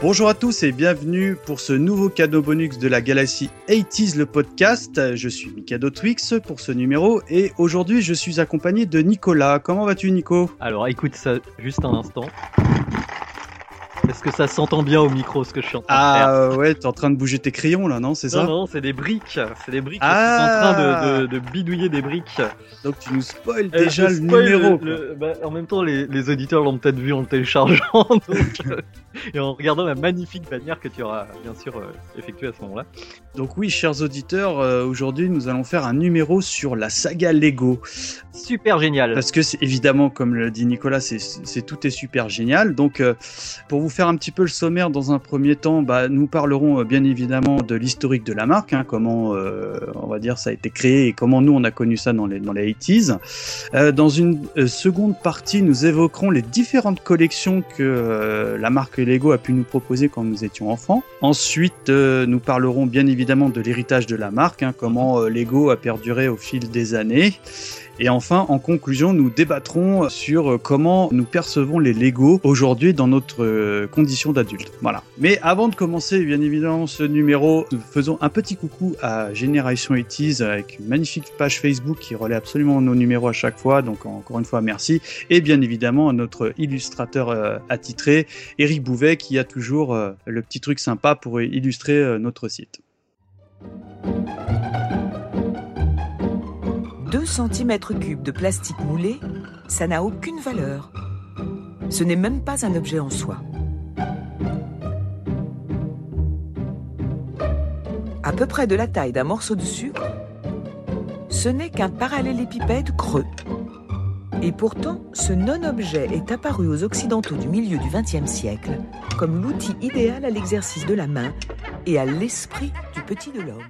Bonjour à tous et bienvenue pour ce nouveau cadeau bonus de la galaxie 80s le podcast. Je suis Mikado Twix pour ce numéro et aujourd'hui je suis accompagné de Nicolas. Comment vas-tu Nico? Alors écoute ça juste un instant. Est-ce que ça s'entend bien au micro ce que je suis en train de faire Ah ouais, t'es en train de bouger tes crayons là, non C'est ça Non, non, c'est des briques. C'est des briques. Ah. Je suis en train de, de- de bidouiller des briques. Donc tu nous spoil Euh, déjà le numéro. le- quoi. le- bah, en même temps, les, les auditeurs l'ont peut-être vu en le téléchargeant. donc, euh, et en regardant la magnifique bannière que tu auras bien sûr euh, effectuée à ce moment-là. Donc oui, chers auditeurs, aujourd'hui nous allons faire un numéro sur la saga Lego. Super génial. Parce que c'est évidemment, comme le dit Nicolas, c'est, tout est super génial. Donc, pour vous faire un petit peu le sommaire, dans un premier temps, bah, nous parlerons euh, bien évidemment de l'historique de la marque, hein, comment, euh, on va dire, ça a été créé et comment nous on a connu ça dans les dans les 80s. Euh, dans une seconde partie, nous évoquerons les différentes collections que la marque Lego a pu nous proposer quand nous étions enfants. Ensuite, nous parlerons bien évidemment de l'héritage de la marque, hein, comment Lego a perduré au fil des années. Et enfin, en conclusion, nous débattrons sur euh, comment nous percevons les Lego aujourd'hui dans notre euh, condition d'adulte. Voilà. Mais avant de commencer, bien évidemment, ce numéro, nous faisons un petit coucou à Génération 80s avec une magnifique page Facebook qui relaie absolument nos numéros à chaque fois. Donc encore une fois, merci. Et bien évidemment, à notre illustrateur euh, attitré, Eric Bouvet, qui a toujours le petit truc sympa pour illustrer notre site. 2 cm3 de plastique moulé, ça n'a aucune valeur. Ce n'est même pas un objet en soi. À peu près de la taille d'un morceau de sucre, ce n'est qu'un parallélépipède creux. Et pourtant, ce non-objet est apparu aux Occidentaux du milieu du XXe siècle comme l'outil idéal à l'exercice de la main et à l'esprit du petit de l'homme.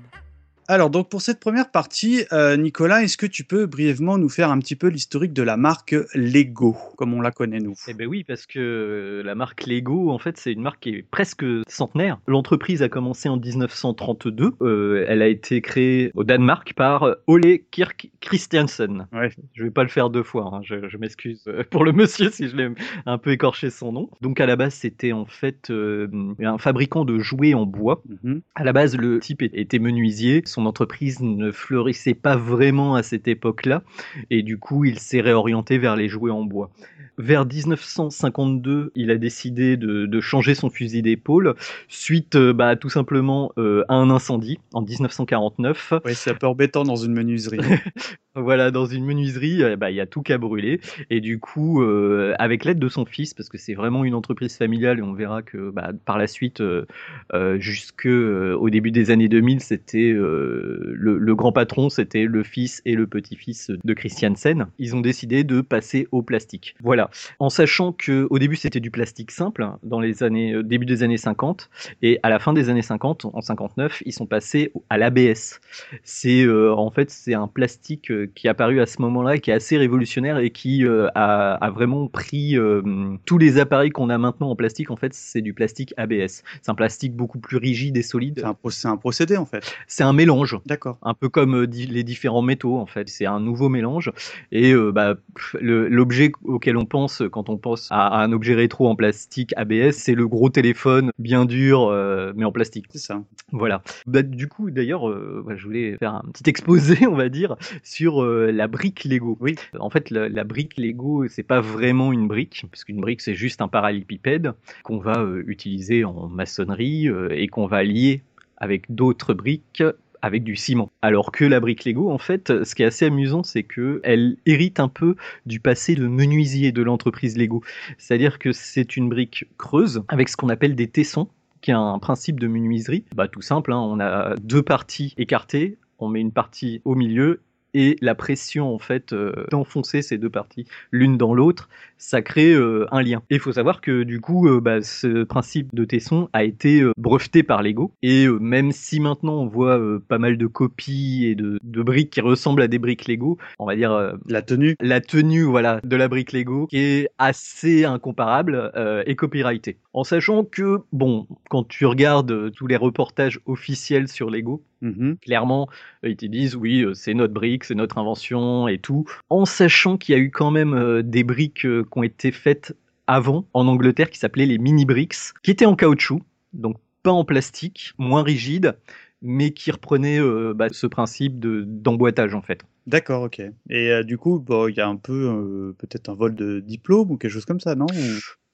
Alors, donc pour cette première partie, euh, Nicolas, est-ce que tu peux brièvement nous faire un petit peu l'historique de la marque Lego, comme on la connaît nous? Eh ben oui, parce que euh, la marque Lego, en fait, c'est une marque qui est presque centenaire. L'entreprise a commencé en 1932. Euh, elle a été créée au Danemark par Ole Kirk Christiansen. Ouais. Je vais pas le faire deux fois, hein, je, je m'excuse pour le monsieur si je l'ai un peu écorché son nom. Donc à la base, c'était en fait euh, un fabricant de jouets en bois. Mhm. À la base, le type était menuisier. Son entreprise ne fleurissait pas vraiment à cette époque-là. Et du coup, il s'est réorienté vers les jouets en bois. Vers 1952, il a décidé de, de changer son fusil d'épaule suite euh, bah, tout simplement euh, à un incendie en 1949. Ouais, c'est un peu embêtant dans une menuiserie. Voilà, dans une menuiserie, euh, bah, il y a tout qu'à brûler. Et du coup, euh, avec l'aide de son fils, parce que c'est vraiment une entreprise familiale, et on verra que bah, par la suite, euh, euh, jusque euh, au début des années 2000, c'était le, le grand patron, c'était le fils et le petit-fils de Christiansen. Ils ont décidé de passer au plastique. Voilà, en sachant que au début c'était du plastique simple hein, dans les années euh, début des années 50 et à la fin des années 50, en 59, ils sont passés à l'ABS. C'est euh, en fait c'est un plastique euh, qui est apparu à ce moment-là qui est assez révolutionnaire et qui euh, a, a vraiment pris euh, tous les appareils qu'on a maintenant en plastique. En fait, c'est du plastique ABS. C'est un plastique beaucoup plus rigide et solide. c'est un, un procédé en fait. C'est un mélange D'accord. un peu comme euh, les différents métaux en fait. C'est un nouveau mélange et euh, bah, l'objet auquel on pense quand on pense à, à un objet rétro en plastique ABS, c'est le gros téléphone bien dur euh, mais en plastique. C'est ça. Voilà. Bah, du coup d'ailleurs, euh, je voulais faire un petit exposé on va dire sur euh, la brique Lego. Oui. En fait, la, la brique Lego, c'est pas vraiment une brique, parce qu'une brique, c'est juste un parallépipède qu'on va euh, utiliser en maçonnerie euh, et qu'on va lier avec d'autres briques avec du ciment. Alors que la brique Lego, en fait, ce qui est assez amusant, c'est que elle hérite un peu du passé de menuisier de l'entreprise Lego. C'est-à-dire que c'est une brique creuse avec ce qu'on appelle des tessons qui est un principe de menuiserie. Bah tout simple, hein, on a deux parties écartées, on met une partie au milieu et la pression en fait euh, d'enfoncer ces deux parties l'une dans l'autre, ça crée euh, un lien. Et il faut savoir que du coup, euh, bah, ce principe de tesson a été breveté par Lego et même si maintenant on voit pas mal de copies et de, de, briques qui ressemblent à des briques Lego, on va dire la tenue, la tenue voilà de la brique Lego qui est assez incomparable et copyrightée. En sachant que bon, quand tu regardes tous les reportages officiels sur Lego, mhm. clairement ils te disent oui c'est notre brique, c'est notre invention et tout, en sachant qu'il y a eu quand même euh, des briques euh, qui ont été faites avant en Angleterre qui s'appelaient les mini bricks, qui étaient en caoutchouc, donc pas en plastique, moins rigide, mais qui reprenaient euh, bah, ce principe de d'emboîtage en fait. D'accord, ok. Et du coup, il y a un peu peut-être un vol de diplôme ou quelque chose comme ça, non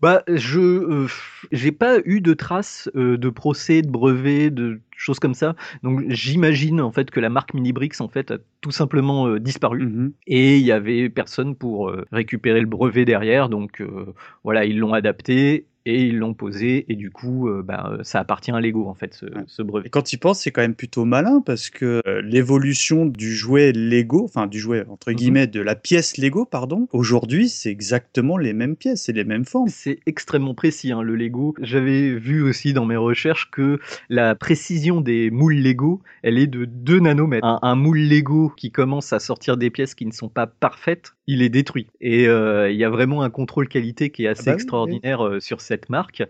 bah, je euh, j'ai pas eu de traces euh, de procès, de brevets, de choses comme ça. Donc j'imagine en fait que la marque Minibrix en fait a tout simplement euh, disparu mhm. et il y avait personne pour récupérer le brevet derrière. Donc voilà, ils l'ont adapté et ils l'ont posé et du coup euh, bah, euh, ça appartient à Lego en fait ce, brevet. Et quand il pense c'est quand même plutôt malin parce que euh, l'évolution du jouet Lego, enfin du jouet entre mhm. guillemets de la pièce Lego pardon, aujourd'hui c'est exactement les mêmes pièces, c'est les mêmes formes. C'est extrêmement précis hein, le Lego. J'avais vu aussi dans mes recherches que la précision des moules Lego, elle est de 2 nanomètres. Un, moule Lego qui commence à sortir des pièces qui ne sont pas parfaites, il est détruit. Et il y a vraiment un contrôle qualité qui est assez ah bah extraordinaire sur cette marque.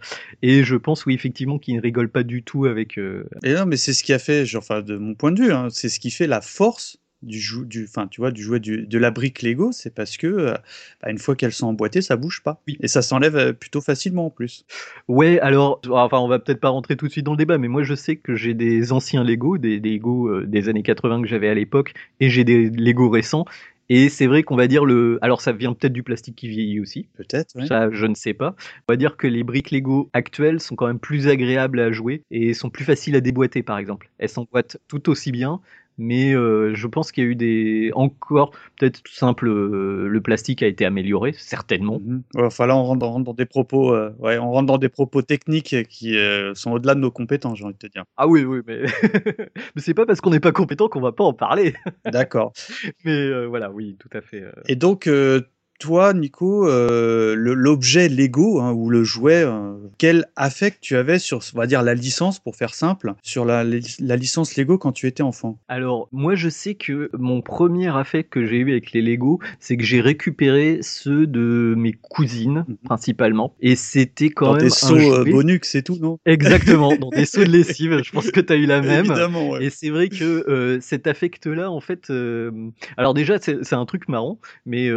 Et je pense, oui, effectivement, qu'il ne rigole pas du tout avec. Euh, et non, mais c'est ce qui a fait, genre, enfin, de mon point de vue, hein, c'est ce qui fait la force du jou du enfin tu vois du jouet du, de la brique Lego c'est parce que euh, bah, une fois qu'elles sont emboîtées ça bouge pas oui. et ça s'enlève euh, plutôt facilement en plus ouais alors enfin on va peut-être pas rentrer tout de suite dans le débat mais moi je sais que j'ai des anciens Lego des, des Lego des années 80 que j'avais à l'époque et j'ai des Lego récents et c'est vrai qu'on va dire le. Alors ça vient peut-être du plastique qui vieillit aussi. Peut-être. Ça, je ne sais pas. On va dire que les briques Lego actuelles sont quand même plus agréables à jouer et sont plus faciles à déboîter, par exemple. Elles s'emboîtent tout aussi bien, mais euh, je pense qu'il y a eu des encore peut-être tout simple euh, le plastique a été amélioré certainement. Mm enfin là on rentre, dans, dans des propos euh, ouais on rentre dans des propos techniques qui sont au-delà de nos compétences j'ai envie de te dire. Ah oui oui mais mais c'est pas parce qu'on n'est pas compétent qu'on va pas en parler. D'accord. mais voilà oui tout à fait. Et donc toi, Nico, euh, l'objet Lego hein, ou le jouet, euh, quel affect tu avais sur, on va dire, la licence, pour faire simple, sur la, licence Lego quand tu étais enfant? Alors, moi, je sais que mon premier affect que j'ai eu avec les Lego, c'est que j'ai récupéré ceux de mes cousines, mhm. principalement. Et c'était quand dans même. Des seaux euh, Bonux et tout, non? Exactement, dans des seaux de lessive. Je pense que tu as eu la même. Évidemment, ouais. Et c'est vrai que cet affect-là, en fait. alors, déjà, c'est un truc marrant, mais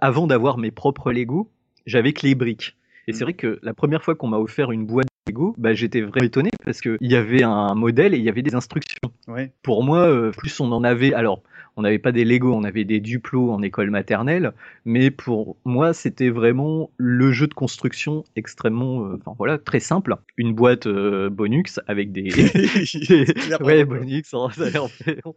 avant d'avoir mes propres Lego, j'avais que les briques. Et c'est mm. vrai que la première fois qu'on m'a offert une boîte de Lego, bah, j'étais vraiment étonné parce qu'il y avait un modèle et il y avait des instructions. Pour moi, euh, plus on en avait. Alors, on n'avait pas des Lego, on avait des Duplo en école maternelle, mais pour moi, c'était vraiment le jeu de construction extrêmement, euh, enfin voilà, très simple. Une boîte euh, Bonux avec des, ouais Bonux, ça, en fait,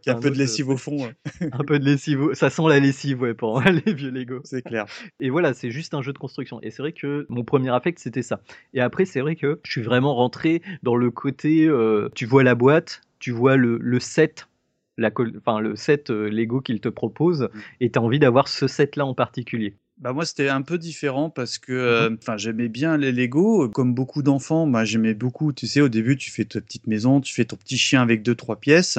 un peu de lessive au fond. un peu de lessive, ça sent la lessive, ouais, pour les vieux Lego. C'est clair. Et voilà, c'est juste un jeu de construction. Et c'est vrai que mon premier affect c'était ça. Et après, c'est vrai que je suis vraiment rentré dans le côté, euh, tu vois la boîte, tu vois le, le set la, enfin, le set euh, Lego qu'il te propose mmh. et tu as envie d'avoir ce set-là en particulier. Bah moi c'était un peu différent parce que mmh euh, enfin j'aimais bien les Lego comme beaucoup d'enfants. Moi j'aimais beaucoup tu sais au début tu fais ta petite maison tu fais ton petit chien avec deux trois pièces.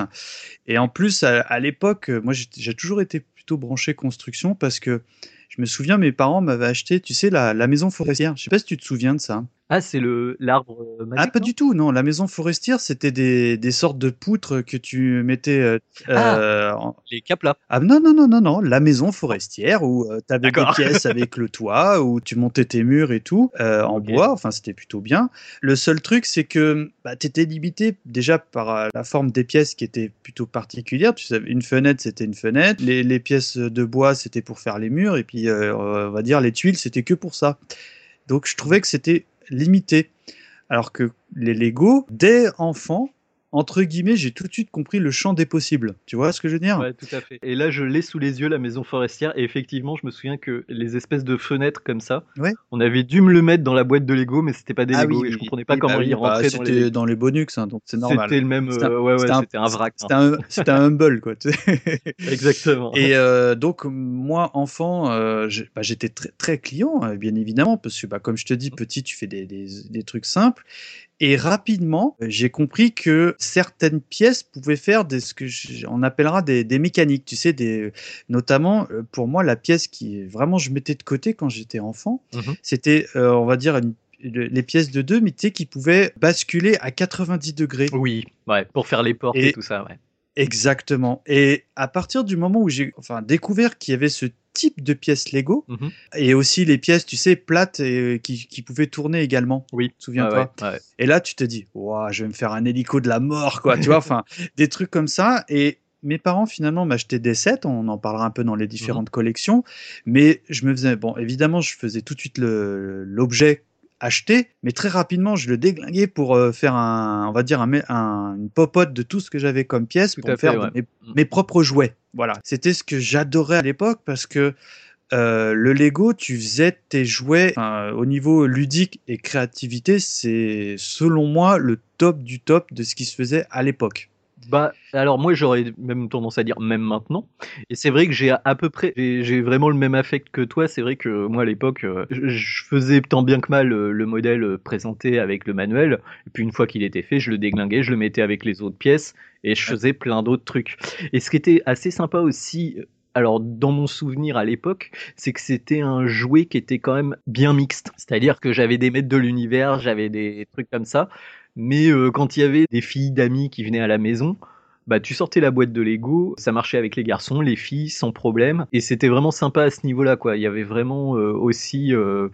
Et en plus à, l'époque moi j'ai toujours été plutôt branché construction parce que je me souviens mes parents m'avaient acheté tu sais la, la maison forestière. Je sais pas si tu te souviens de ça ah, c'est le l'arbre euh, magique. Ah, pas du tout, non. La maison forestière, c'était des, des sortes de poutres que tu mettais. Euh, ah, euh, les caplas. Ah, non, non, non, non, non. La maison forestière où tu avais des pièces avec le toit, où tu montais tes murs et tout, en bois. Enfin, c'était plutôt bien. Le seul truc, c'est que bah, tu étais limité déjà par la forme des pièces qui était plutôt particulière. Tu savais, une fenêtre, c'était une fenêtre. Les, les pièces de bois, c'était pour faire les murs. Et puis, on va dire, les tuiles, c'était que pour ça. Donc, je trouvais que c'était limité. Alors que les Lego, dès enfant, entre guillemets, j'ai tout de suite compris le champ des possibles. Tu vois ce que je veux dire? Ouais, tout à fait. Et là, je l'ai sous les yeux, la maison forestière. Et effectivement, je me souviens que les espèces de fenêtres comme ça, Ouais. on avait dû me le mettre dans la boîte de Lego, mais c'était pas des Ah Lego. oui, et je comprenais pas oui, comment bah oui, bah, rentrer dans les dans les bonux, hein, donc c'est normal. C'était le même. C'était un- euh, ouais, ouais, c'était un- c'était un vrac. hein. C'était un, humble, quoi. Exactement. Et euh, donc, moi, enfant, euh, bah, j'étais très, très client, euh, bien évidemment, parce que, bah, comme je te dis, petit, tu fais des, des, des trucs simples. Et rapidement, euh, j'ai compris que certaines pièces pouvaient faire des, ce que on appellera des, des mécaniques, tu sais, des, notamment euh, pour moi la pièce qui vraiment je mettais de côté quand j'étais enfant, Mhm. c'était, euh, on va dire, une- les pièces de 2, mais tu sais, qui pouvaient basculer à 90 degrés. Oui, ouais, pour faire les portes et, Et- tout ça, ouais. Exactement. Et à partir du moment où j'ai enfin, découvert qu'il y avait ce type de pièces Lego, Mhm. et aussi les pièces, tu sais, plates et euh, qui, qui pouvaient tourner également. Oui. Souviens-toi. Ouais, ouais. Et là, tu te dis, je vais me faire un hélico de la mort, quoi. tu vois, enfin, des trucs comme ça. Et mes parents, finalement, m'achetaient des sets. On en parlera un peu dans les différentes collections. Mais je me faisais, bon, évidemment, je faisais tout de suite l'objet acheté, mais très rapidement, je le déglinguais pour euh, faire un, on va dire, un, une popote de tout ce que j'avais comme pièce Tout pour faire fait, de ouais. mes, Mm. mes propres jouets. Voilà. C'était ce que j'adorais à l'époque parce que euh, le Lego, tu faisais tes jouets enfin, au niveau ludique et créativité, c'est selon moi le top du top de ce qui se faisait à l'époque. Bah, alors moi j'aurais même tendance à dire même maintenant. Et c'est vrai que j'ai à, peu près, j'ai vraiment le même affect que toi. C'est vrai que moi à l'époque, euh, je, je faisais tant bien que mal euh, le modèle euh, présenté avec le manuel. Et puis une fois qu'il était fait, je le déglinguais, je le mettais avec les autres pièces et je faisais plein d'autres trucs. Et ce qui était assez sympa aussi. Alors, dans mon souvenir à l'époque, c'est que c'était un jouet qui était quand même bien mixte. C'est-à-dire que j'avais des maîtres de l'univers, j'avais des trucs comme ça. Mais euh, quand il y avait des filles d'amis qui venaient à la maison, bah tu sortais la boîte de Lego, ça marchait avec les garçons, les filles sans problème, et c'était vraiment sympa à ce niveau-là quoi. Il y avait vraiment euh, aussi, euh,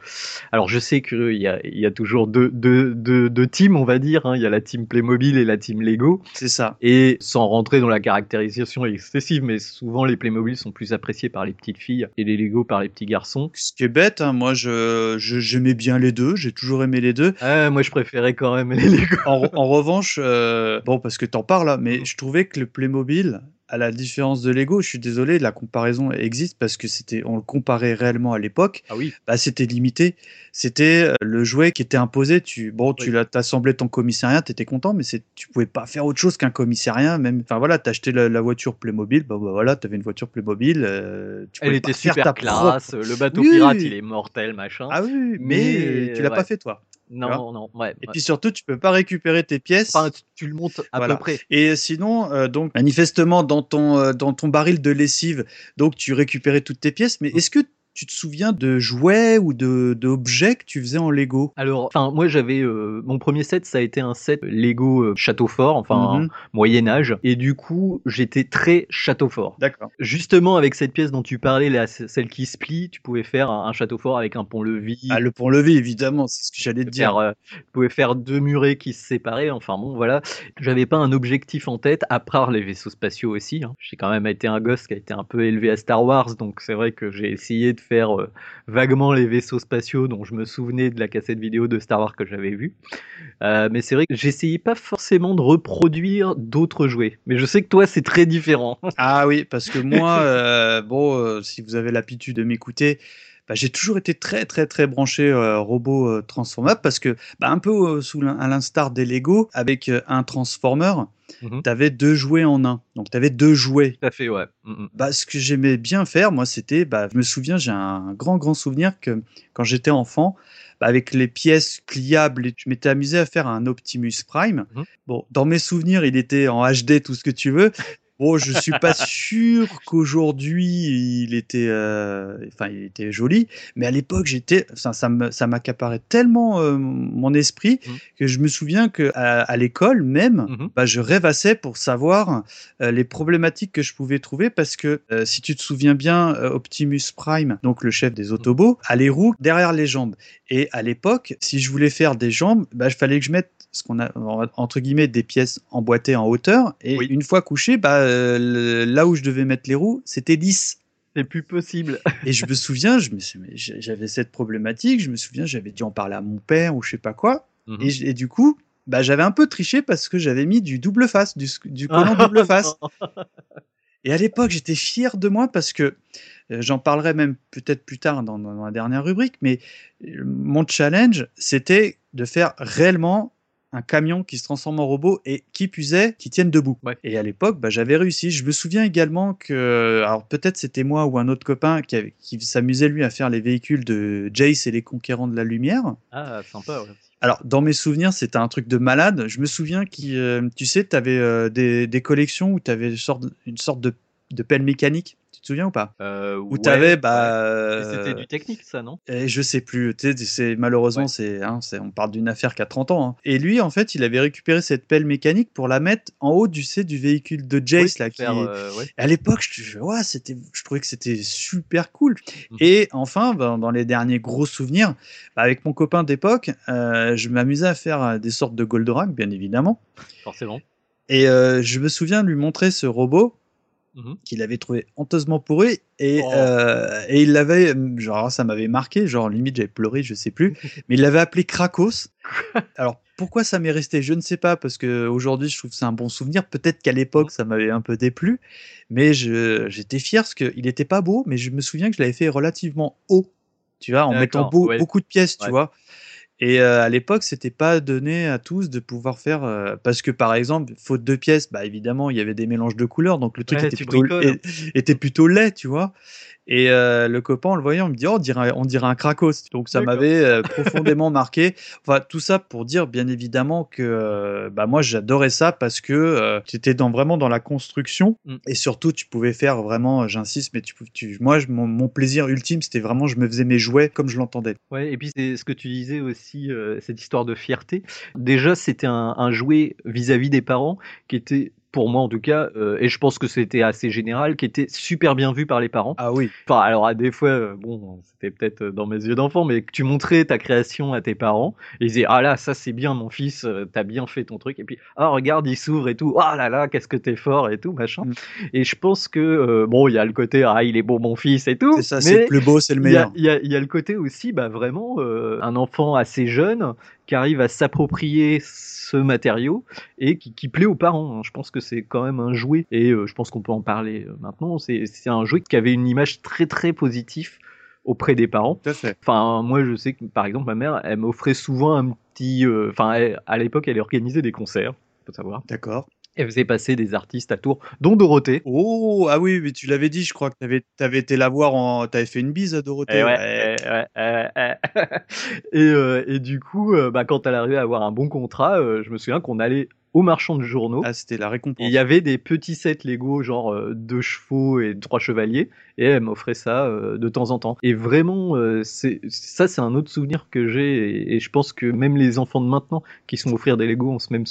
alors je sais qu'il y a, il y a toujours deux, deux, deux, deux teams on va dire, hein. il y a la team Playmobil et la team Lego, C'est ça. et sans rentrer dans la caractérisation excessive, mais souvent les Playmobil sont plus appréciés par les petites filles et les Lego par les petits garçons. Ce qui est bête, hein, moi je je- j'aimais bien les deux, j'ai toujours aimé les deux. Ah, moi je préférais quand même les Lego. En, re- en revanche, euh, bon parce que t'en parles là, mais je trouvais que le Playmobil, à la différence de Lego, je suis désolé, la comparaison existe parce que c'était, on le comparait réellement à l'époque. Ah oui. bah, c'était limité. C'était euh, le jouet qui était imposé. Tu, bon, tu Oui. l'as t'assemblais ton commissariat, t'étais content, mais c'est, tu pouvais pas faire autre chose qu'un commissariat. Même, enfin voilà, t'achetais la, la voiture Playmobil, bah, bah voilà, t'avais une voiture Playmobil. euh, tu Elle était pas faire super ta classe, propre- le bateau Oui, pirate il est mortel machin. Ah oui, oui, mais, Mais, tu l'as ouais. pas fait toi. Non, non, ouais. Et ouais. puis surtout, tu peux pas récupérer tes pièces. Enfin, tu, tu le montes à Voilà. peu près. Et sinon, euh, donc manifestement dans ton euh, dans ton baril de lessive, donc tu récupérais toutes tes pièces. Mm. Mais est-ce que tu te souviens de jouets ou de d'objets que tu faisais en Lego? Alors, enfin, moi j'avais euh, mon premier set, ça a été un set Lego euh, Château Fort, enfin Mhm. Moyen Âge, et du coup j'étais très Château Fort. D'accord. Justement avec cette pièce dont tu parlais, là, celle qui se plie, tu pouvais faire un, un château fort avec un pont-levis. Ah, le pont-levis, évidemment, c'est ce que j'allais te dire. euh, tu pouvais faire deux murets qui se séparaient. Enfin bon, voilà. J'avais pas un objectif en tête, à part les vaisseaux spatiaux aussi. hein. J'ai quand même été un gosse qui a été un peu élevé à Star Wars, donc c'est vrai que j'ai essayé de faire euh, vaguement les vaisseaux spatiaux dont je me souvenais de la cassette vidéo de Star Wars que j'avais vue. Euh, mais c'est vrai que j'essayais pas forcément de reproduire d'autres jouets. Mais je sais que toi, c'est très différent. Ah oui, parce que moi, euh, bon, si vous avez l'habitude de m'écouter, bah, j'ai toujours été très très très branché euh, robot euh, transformable parce que bah, un peu euh, sous à l'instar des Lego avec un transformer, tu avais deux jouets en un. Donc tu avais deux jouets. Tout à fait, ouais. Mm, mm. Bah, ce que j'aimais bien faire, moi, c'était, bah, je me souviens, j'ai un grand, grand souvenir que quand j'étais enfant, bah, avec les pièces pliables, et je m'étais amusé à faire un Optimus Prime. Mhm. Bon, dans mes souvenirs, il était en HD, tout ce que tu veux. Bon, je suis pas sûr qu'aujourd'hui il était, euh, enfin, il était joli, mais à l'époque, j'étais, ça, ça m'accaparait tellement euh, mon esprit Mhm. que je me souviens que à, à l'école même, Mhm. bah, je rêvassais pour savoir euh, les problématiques que je pouvais trouver parce que si tu te souviens bien, Optimus Prime, donc le chef des Autobots, a les roues derrière les jambes. Et à l'époque, si je voulais faire des jambes, bah, il fallait que je mette ce qu'on a entre guillemets des pièces emboîtées en hauteur. Et Oui. une fois couché, bah, le- là où je devais mettre les roues, c'était lisse. C'est plus possible. Et je me souviens, je me j'avais cette problématique. Je me souviens, j'avais dû en parler à mon père ou je sais pas quoi. Mhm. Et du coup, bah, j'avais un peu triché parce que j'avais mis du double face, du, du collant double face. Et à l'époque, j'étais fier de moi parce que euh, j'en parlerai même peut-être plus tard dans, dans, la dernière rubrique, mais euh, mon challenge, c'était de faire réellement un camion qui se transforme en robot et qui puisait, qui tienne debout. Ouais. Et à l'époque, bah, j'avais réussi. Je me souviens également que, alors peut-être c'était moi ou un autre copain qui, avait- qui s'amusait lui à faire les véhicules de Jace et les conquérants de la lumière. Ah, sympa, ouais. Alors, dans mes souvenirs, c'était un truc de malade. Je me souviens que, tu sais, tu avais des, des collections où tu avais une sorte, une sorte de, de pelle mécanique. Tu te souviens ou pas Euh, Où ouais, tu avais, ouais. bah. C'était euh, du technique, ça, non et je sais plus, c'est malheureusement Ouais. c'est, hein, c'est, on parle d'une affaire qui a 30 ans. hein. Et lui, en fait, il avait récupéré cette pelle mécanique pour la mettre en haut du, sais, du véhicule de Jace Oui, là. pour Qui... faire, euh, ouais. À l'époque, je, ouais, c'était, je trouvais que c'était super cool. Mhm. Et enfin, ben, dans les derniers gros souvenirs, bah, avec mon copain d'époque, euh, je m'amusais à faire euh, des sortes de Goldorak, bien évidemment. Forcément. Et euh, je me souviens lui montrer ce robot Mhm. qu'il avait trouvé honteusement pourri et, Oh. euh, et il l'avait genre ça m'avait marqué genre limite j'avais pleuré je sais plus mais il l'avait appelé Krakos alors pourquoi ça m'est resté je ne sais pas parce que aujourd'hui je trouve que c'est un bon souvenir peut-être qu'à l'époque ça m'avait un peu déplu mais j'étais fier parce qu'il était pas beau mais je me souviens que je l'avais fait relativement haut tu vois en mettant D'accord, beau- ouais. beaucoup de pièces tu vois et euh, à l'époque, c'était pas donné à tous de pouvoir faire euh, parce que par exemple, faute de pièces, bah évidemment, il y avait des mélanges de couleurs, donc le truc Ouais, était, plutôt, était laid, tu vois. Et euh, le copain, en le voyant, il me dit oh, on dirait, on dirait un Krakos. Donc ça m'avait profondément marqué. Enfin, tout ça pour dire bien évidemment que bah moi j'adorais ça parce que tu étais dans vraiment dans la construction Mm. et surtout tu pouvais faire vraiment, j'insiste, mais tu, tu moi je- mon, mon plaisir ultime c'était vraiment je me faisais mes jouets comme je l'entendais. Ouais, et puis c'est ce que tu disais aussi, euh, cette histoire de fierté. Déjà, c'était un, un jouet vis-à-vis des parents qui était, pour moi en tout cas, euh, et je pense que c'était assez général, qui était super bien vu par les parents. Ah oui. Enfin, alors à des fois, euh, bon, c'était peut-être dans mes yeux d'enfant, mais que tu montrais ta création à tes parents, et ils disaient ah là, ça c'est bien mon fils, euh, t'as bien fait ton truc, et puis ah regarde, il s'ouvre et tout, ah là là, qu'est-ce que t'es fort et tout machin. Mm. Et je pense que euh, bon, il y a le côté ah il est beau mon fils et tout, C'est ça, c'est le plus beau, c'est le il y, a, meilleur. il y a- il y a le côté aussi, bah, vraiment, euh, un enfant assez jeune qui arrive à s'approprier ce matériau et qui, qui plaît aux parents. hein. Je pense que c'est quand même un jouet, et euh, je pense qu'on peut en parler euh, maintenant. C'est un jouet qui avait une image très très positive auprès des parents. Enfin, moi, je sais que, par exemple, ma mère, elle m'offrait souvent un petit. euh, Enfin, à l'époque, elle organisait des concerts, faut savoir. D'accord. Elle faisait passer des artistes à Tours, dont Dorothée. Oh, ah oui, mais tu l'avais dit, je crois que t'avais, t'avais été la voir en, t'avais fait une bise à Dorothée. Ouais, ouais. ouais, ouais, et, euh, et du coup, euh, bah, quand elle arrivait à avoir un bon contrat, euh, je me souviens qu'on allait au marchand de journaux. Ah, c'était la récompense. il y avait des petits sets Lego, genre euh, deux chevaux et trois chevaliers, et elle m'offrait ça euh, de temps en temps. Et vraiment, euh, c'est ça, c'est un autre souvenir que j'ai, et, et je pense que même les enfants de maintenant qui sont offrir des Lego ont ce même,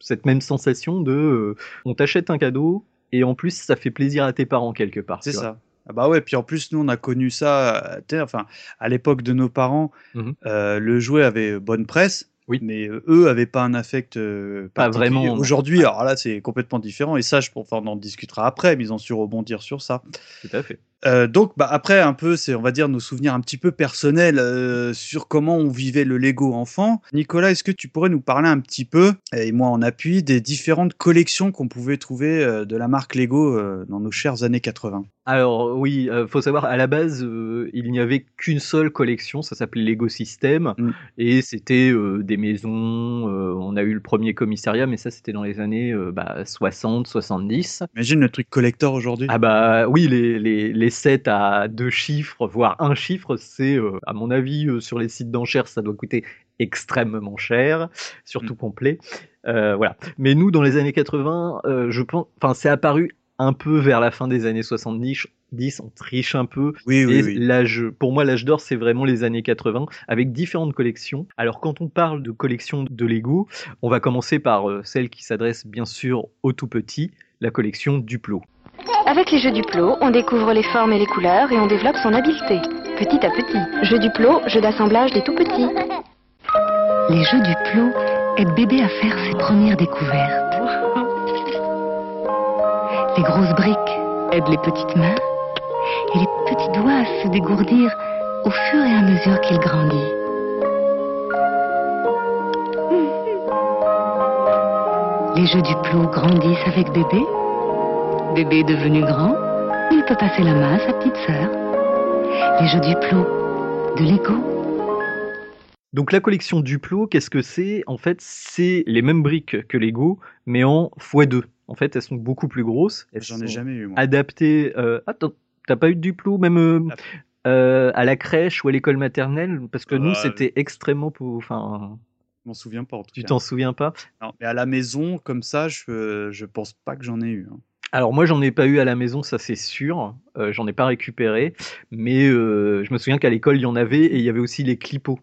cette même sensation de, on t'achète un cadeau, et en plus, ça fait plaisir à tes parents quelque part. C'est ça. Ah bah ouais, puis en plus, nous, on a connu ça, enfin, à l'époque de nos parents, Mhm. le jouet avait bonne presse. Oui. Mais euh, eux avaient pas un affect euh, Pas vraiment. Aujourd'hui, alors là, c'est complètement différent. Et ça, je, enfin, on en discutera après, mais ils ont su rebondir sur ça. Tout à fait. Euh, donc, bah, après, un peu, c'est, on va dire, nos souvenirs un petit peu personnels euh, sur comment on vivait le Lego enfant. Nicolas, est-ce que tu pourrais nous parler un petit peu, et moi en appui, des différentes collections qu'on pouvait trouver euh, de la marque Lego dans nos chères années 80 Alors oui, faut savoir à la base, il n'y avait qu'une seule collection, ça s'appelait Lego System, Mm. et c'était des maisons. on a eu le premier commissariat, mais ça c'était dans les années euh, bah, 60, 70. Imagine le truc collector aujourd'hui. Ah bah oui, les, les, les sets à deux chiffres, voire un chiffre, c'est euh, à mon avis euh, sur les sites d'enchères, ça doit coûter extrêmement cher, surtout Mm. complet. Euh, voilà. Mais nous, dans les années 80, euh, je pense, enfin, c'est apparu un peu vers la fin des années 70. 10, on triche un peu. oui, oui, l'âge, pour moi, l'âge d'or, c'est vraiment les années 80, avec différentes collections. Alors, quand on parle de collection de Lego, on va commencer par celle qui s'adresse bien sûr aux tout petits, la collection Duplo. Avec les jeux du plot, on découvre les formes et les couleurs et on développe son habileté. Petit à petit. Jeux du plot, jeu d'assemblage des tout petits. Les jeux du plot aident bébé à faire ses premières découvertes. Les grosses briques aident les petites mains et les petits doigts à se dégourdir au fur et à mesure qu'il grandit. Les jeux du plot grandissent avec bébé. Bébé devenu grand, il peut passer la main à sa petite sœur. Les jeux du plot de Lego. Donc la collection Duplo, qu'est-ce que c'est? En fait, c'est les mêmes briques que Lego, mais en x2. En fait, elles sont beaucoup plus grosses. J'en ai jamais eu, moi. Adaptées. Euh... Attends, t'as pas eu de Duplo même euh, Ah. euh, à la crèche ou à l'école maternelle? Parce que nous, c'était extrêmement. Enfin, Je m'en souviens pas, en tout tu t'en souviens pas? Non, mais à la maison, comme ça, je, je pense pas que j'en ai eu. hein. Alors moi j'en ai pas eu à la maison, ça c'est sûr. Euh, j'en ai pas récupéré, mais euh, je me souviens qu'à l'école il y en avait et il y avait aussi les clipots.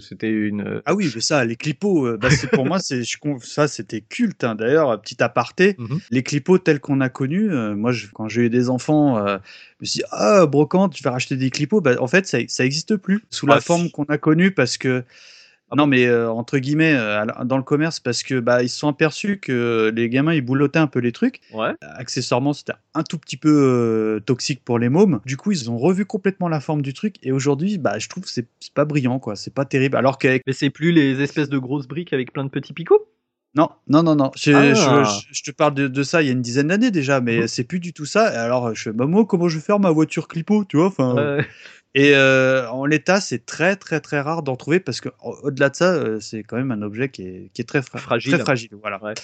C'était une. euh, Ah oui, mais ça, les clipots, bah, pour moi, c'est ça, c'était culte. hein. D'ailleurs, petit aparté, Mhm. les clipots tels qu'on a connus, euh, moi, je- quand j'ai eu des enfants, je me suis dit, ah, brocante, je vais racheter des clipots. Bah, en fait, ça, ça existe plus sous la Ah, forme qu'on a connue parce que. Ah non, mais euh, entre guillemets, euh, dans le commerce, parce que bah, ils se sont aperçus que les gamins ils boulottaient un peu les trucs. Ouais. Accessoirement, c'était un tout petit peu euh, toxique pour les mômes. Du coup, ils ont revu complètement la forme du truc. Et aujourd'hui, bah, je trouve que c'est pas brillant, quoi. C'est pas terrible. Alors qu'avec Mais c'est plus les espèces de grosses briques avec plein de petits picots? Non, non, non, non. Je, Ah. je- je te parle de, de ça il y a une dizaine d'années déjà, mais Mhm. c'est plus du tout ça. Alors, je fais, bah, moi, comment je vais faire ma voiture clipo, tu vois enfin. Et euh, en l'état, c'est très, très, très rare d'en trouver parce que au- au-delà de ça, euh, c'est quand même un objet qui est, qui est très, fra- Fragile. très fragile. Voilà. Ouais.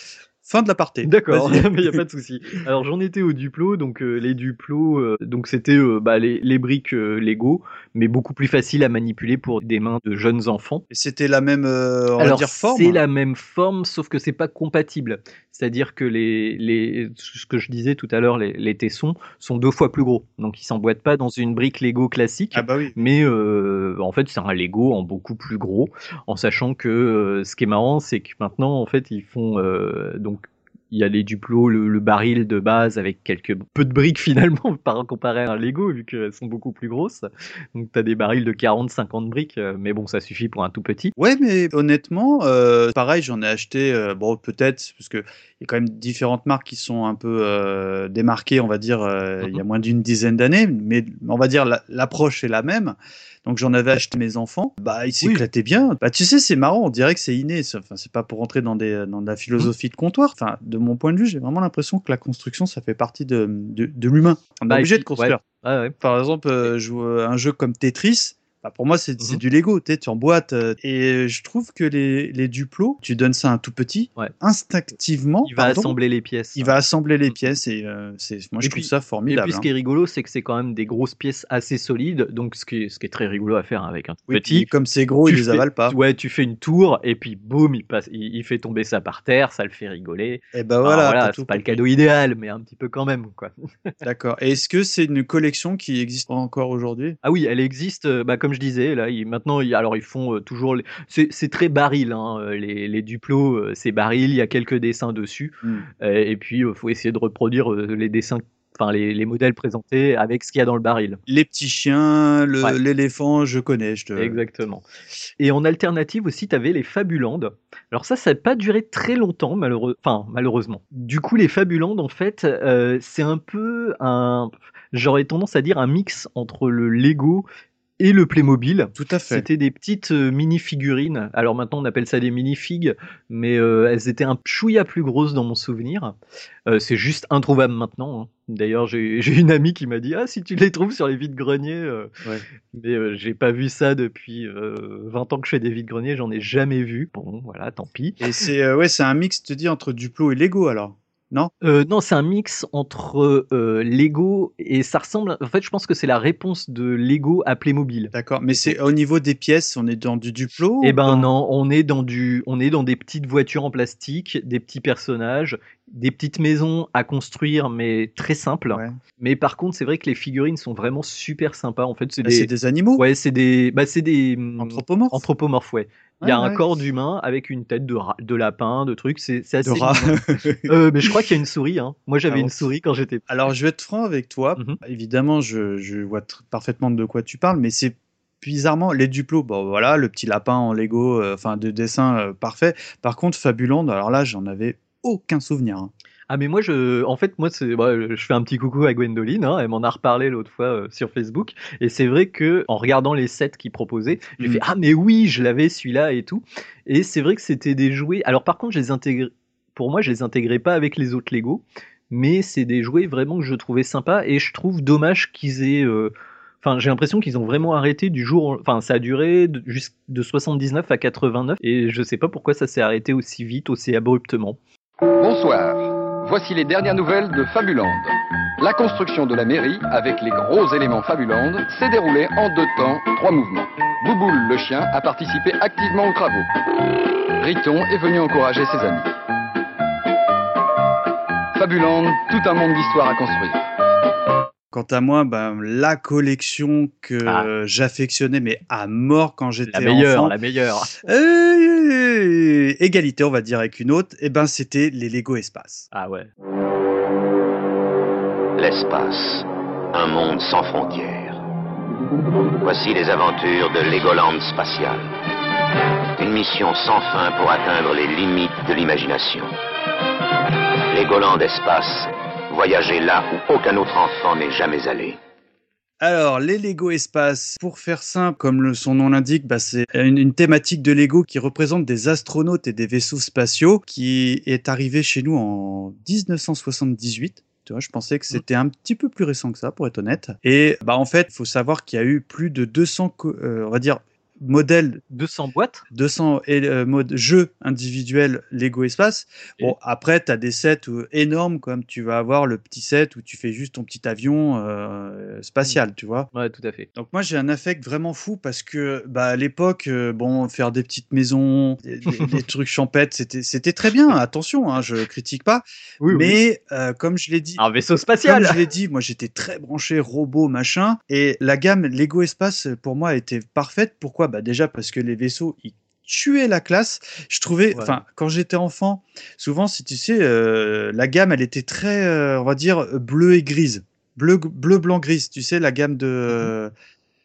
Fin de l'aparté. D'accord, Vas-y. mais il n'y a pas de souci. Alors j'en étais au Duplo, donc euh, les Duplo, euh, donc c'était euh, bah, les, les briques Lego, mais beaucoup plus faciles à manipuler pour des mains de jeunes enfants. Et c'était la même, on va Alors dire, forme. c'est la même forme, sauf que c'est pas compatible. C'est-à-dire que les, les, ce que je disais tout à l'heure, les, les tessons sont deux fois plus gros, donc ils s'emboîtent pas dans une brique Lego classique. Ah bah oui. Mais en fait, c'est un Lego en beaucoup plus gros, en sachant que ce qui est marrant, c'est que maintenant, en fait, ils font donc il y a les duplos, le, le baril de base avec quelques peu de briques finalement par comparé à un Lego vu qu'elles sont beaucoup plus grosses. Donc t'as des barils de 40, 50 briques, euh, mais bon, ça suffit pour un tout petit. Ouais, mais honnêtement, euh, pareil, j'en ai acheté, euh, bon, peut-être, parce que il y a quand même différentes marques qui sont un peu euh, démarquées, on va dire, il y a moins d'une dizaine d'années, mais on va dire la- l'approche est la même. Donc j'en avais acheté mes enfants, bah ils s'éclataient bien. Bah tu sais, c'est marrant, on dirait que c'est inné. Enfin, c'est pas pour rentrer dans des dans de la philosophie de comptoir. Enfin, de mon point de vue, j'ai vraiment l'impression que la construction, ça fait partie de de, de l'humain. On est Bah, obligé de construire. Ouais, ouais. Par exemple, euh, jouer à un jeu comme Tetris, pour moi, c'est Mhm. du Lego, tu tu emboîtes. euh, et je trouve que les, les Duplo, tu donnes ça à un tout petit, Ouais. instinctivement, Il va pardon, assembler les pièces. il va assembler les Mhm. pièces. Et euh, moi, Et je puis- trouve ça Et formidable. puis ce hein. qui est rigolo, c'est que c'est quand même des grosses pièces assez solides, donc ce qui est, ce qui est très rigolo à faire avec un tout Oui, petit. comme c'est gros, il les avale pas. Ouais, tu fais une tour et puis boum, il passe, il, il fait tomber ça par terre, ça le fait rigoler. Et ben Alors voilà, c'est pas le cadeau idéal, mais un petit peu quand même, quoi. D'accord. Et est-ce que c'est une collection qui existe encore aujourd'hui? Ah oui, elle existe, euh, bah, comme je disais, là, ils- maintenant, ils- alors ils font euh, toujours, les- c'est très baril, hein, euh, les, les Duplo, euh, c'est baril, il y a quelques dessins dessus, Hmm. et puis il faut essayer de reproduire les dessins, enfin les, les modèles présentés avec ce qu'il y a dans le baril. Les petits chiens, Ouais. l'éléphant, je connais. Je te... Exactement. Et en alternative aussi, tu avais les Fabulandes. Alors ça, ça n'a pas duré très longtemps, malheureux... enfin, malheureusement. Du coup, les Fabulandes, en fait, c'est un peu un... J'aurais tendance à dire un mix entre le Lego et le Playmobil. Tout à fait. C'était des petites euh, mini-figurines. Alors maintenant, on appelle ça des mini-figues, mais euh, elles étaient un chouïa plus grosses dans mon souvenir. Euh, c'est juste introuvable maintenant. hein. D'ailleurs, j'ai une amie qui m'a dit Ah, si tu les trouves sur les vides-greniers. euh, Ouais. Mais euh, j'ai pas vu ça depuis euh, 20 ans que je fais des vides-greniers, j'en ai jamais vu. Bon, voilà, tant pis. Et c'est ouais, c'est un mix, tu dis, entre Duplo et Lego alors? Non? Euh, non, c'est un mix entre euh, Lego et ça ressemble. En fait, je pense que c'est la réponse de Lego à Playmobil. D'accord. Mais c'est au niveau des pièces, on est dans du Duplo Eh ben non, on est dans du, on est dans des petites voitures en plastique, des petits personnages, des petites maisons à construire, mais très simples. Ouais. Mais par contre, c'est vrai que les figurines sont vraiment super sympas. En fait, c'est Bah, des, des animaux? Ouais, c'est des, bah, c'est des hum, anthropomorphes. anthropomorphes, ouais. Il y a Ouais, un ouais. corps d'humain avec une tête de, ra- de lapin, de trucs. C'est assez. de rats. Euh, mais je crois qu'il y a une souris. Hein. Moi, j'avais une souris quand j'étais. Alors, je vais être franc avec toi. Mhm. Évidemment, je, je vois parfaitement de quoi tu parles, mais c'est bizarrement les Duplo. Bon, voilà, le petit lapin en Lego, euh, enfin de dessin euh, parfait. Par contre, Fabuland, alors là, j'en avais aucun souvenir. hein. Ah mais moi je en fait moi c'est bah, je fais un petit coucou à Gwendoline hein, elle m'en a reparlé l'autre fois euh, sur Facebook et c'est vrai que en regardant les sets qu'ils proposaient j'ai Mm. fait ah mais oui je l'avais celui-là et tout et c'est vrai que c'était des jouets alors par contre je les intégrais pour moi, je les intégrais pas avec les autres Lego, mais c'est des jouets vraiment que je trouvais sympas et je trouve dommage qu'ils aient. euh, Enfin, j'ai l'impression qu'ils ont vraiment arrêté du jour. Enfin, ça a duré de, jusqu- de 79 à 89 et je sais pas pourquoi ça s'est arrêté aussi vite, aussi abruptement. Bonsoir. Voici les dernières nouvelles de Fabuland. La construction de la mairie, avec les gros éléments Fabuland, s'est déroulée en deux temps, trois mouvements. Bouboule, le chien, a participé activement aux travaux. Riton est venu encourager ses amis. Fabuland, tout un monde d'histoire à construire. Quant à moi, ben, la collection que Ah. j'affectionnais, mais à mort quand j'étais La meilleure, enfant, la meilleure. euh, égalité, on va dire, avec une autre, et ben c'était les Lego Espace. Ah ouais. L'espace. Un monde sans frontières. Voici les aventures de Legoland spatial. Une mission sans fin pour atteindre les limites de l'imagination. Legoland espace. Voyager là où aucun autre enfant n'est jamais allé. Alors, les Lego Espace, pour faire simple, comme le, son nom l'indique, bah, c'est une, une thématique de Lego qui représente des astronautes et des vaisseaux spatiaux, qui est arrivé chez nous en 1978. Tu vois, je pensais que c'était un petit peu plus récent que ça, pour être honnête. Et bah en fait, il faut savoir qu'il y a eu plus de 200, co- euh, on va dire, modèles 200 boîtes 200 et- euh, mode jeux individuels Lego Espace. Bon, après, tu as des sets euh, énormes, comme tu vas avoir le petit set où tu fais juste ton petit avion euh, spatial, tu vois. Ouais, tout à fait. Donc moi, j'ai un affect vraiment fou parce que, bah, à l'époque, euh, bon, faire des petites maisons, des, des- des trucs champettes, c'était, c'était très bien. Attention, hein, je critique pas. Oui, mais comme je l'ai dit, Un vaisseau spatial comme je l'ai dit, moi j'étais très branché robot machin et la gamme Lego Espace pour moi était parfaite. Pourquoi Bah déjà parce que les vaisseaux ils tuaient la classe. Je trouvais, Ouais. enfin quand j'étais enfant, souvent si tu sais, euh, la gamme elle était très, euh, on va dire bleu et grise, bleu bleu blanc grise. Tu sais la gamme de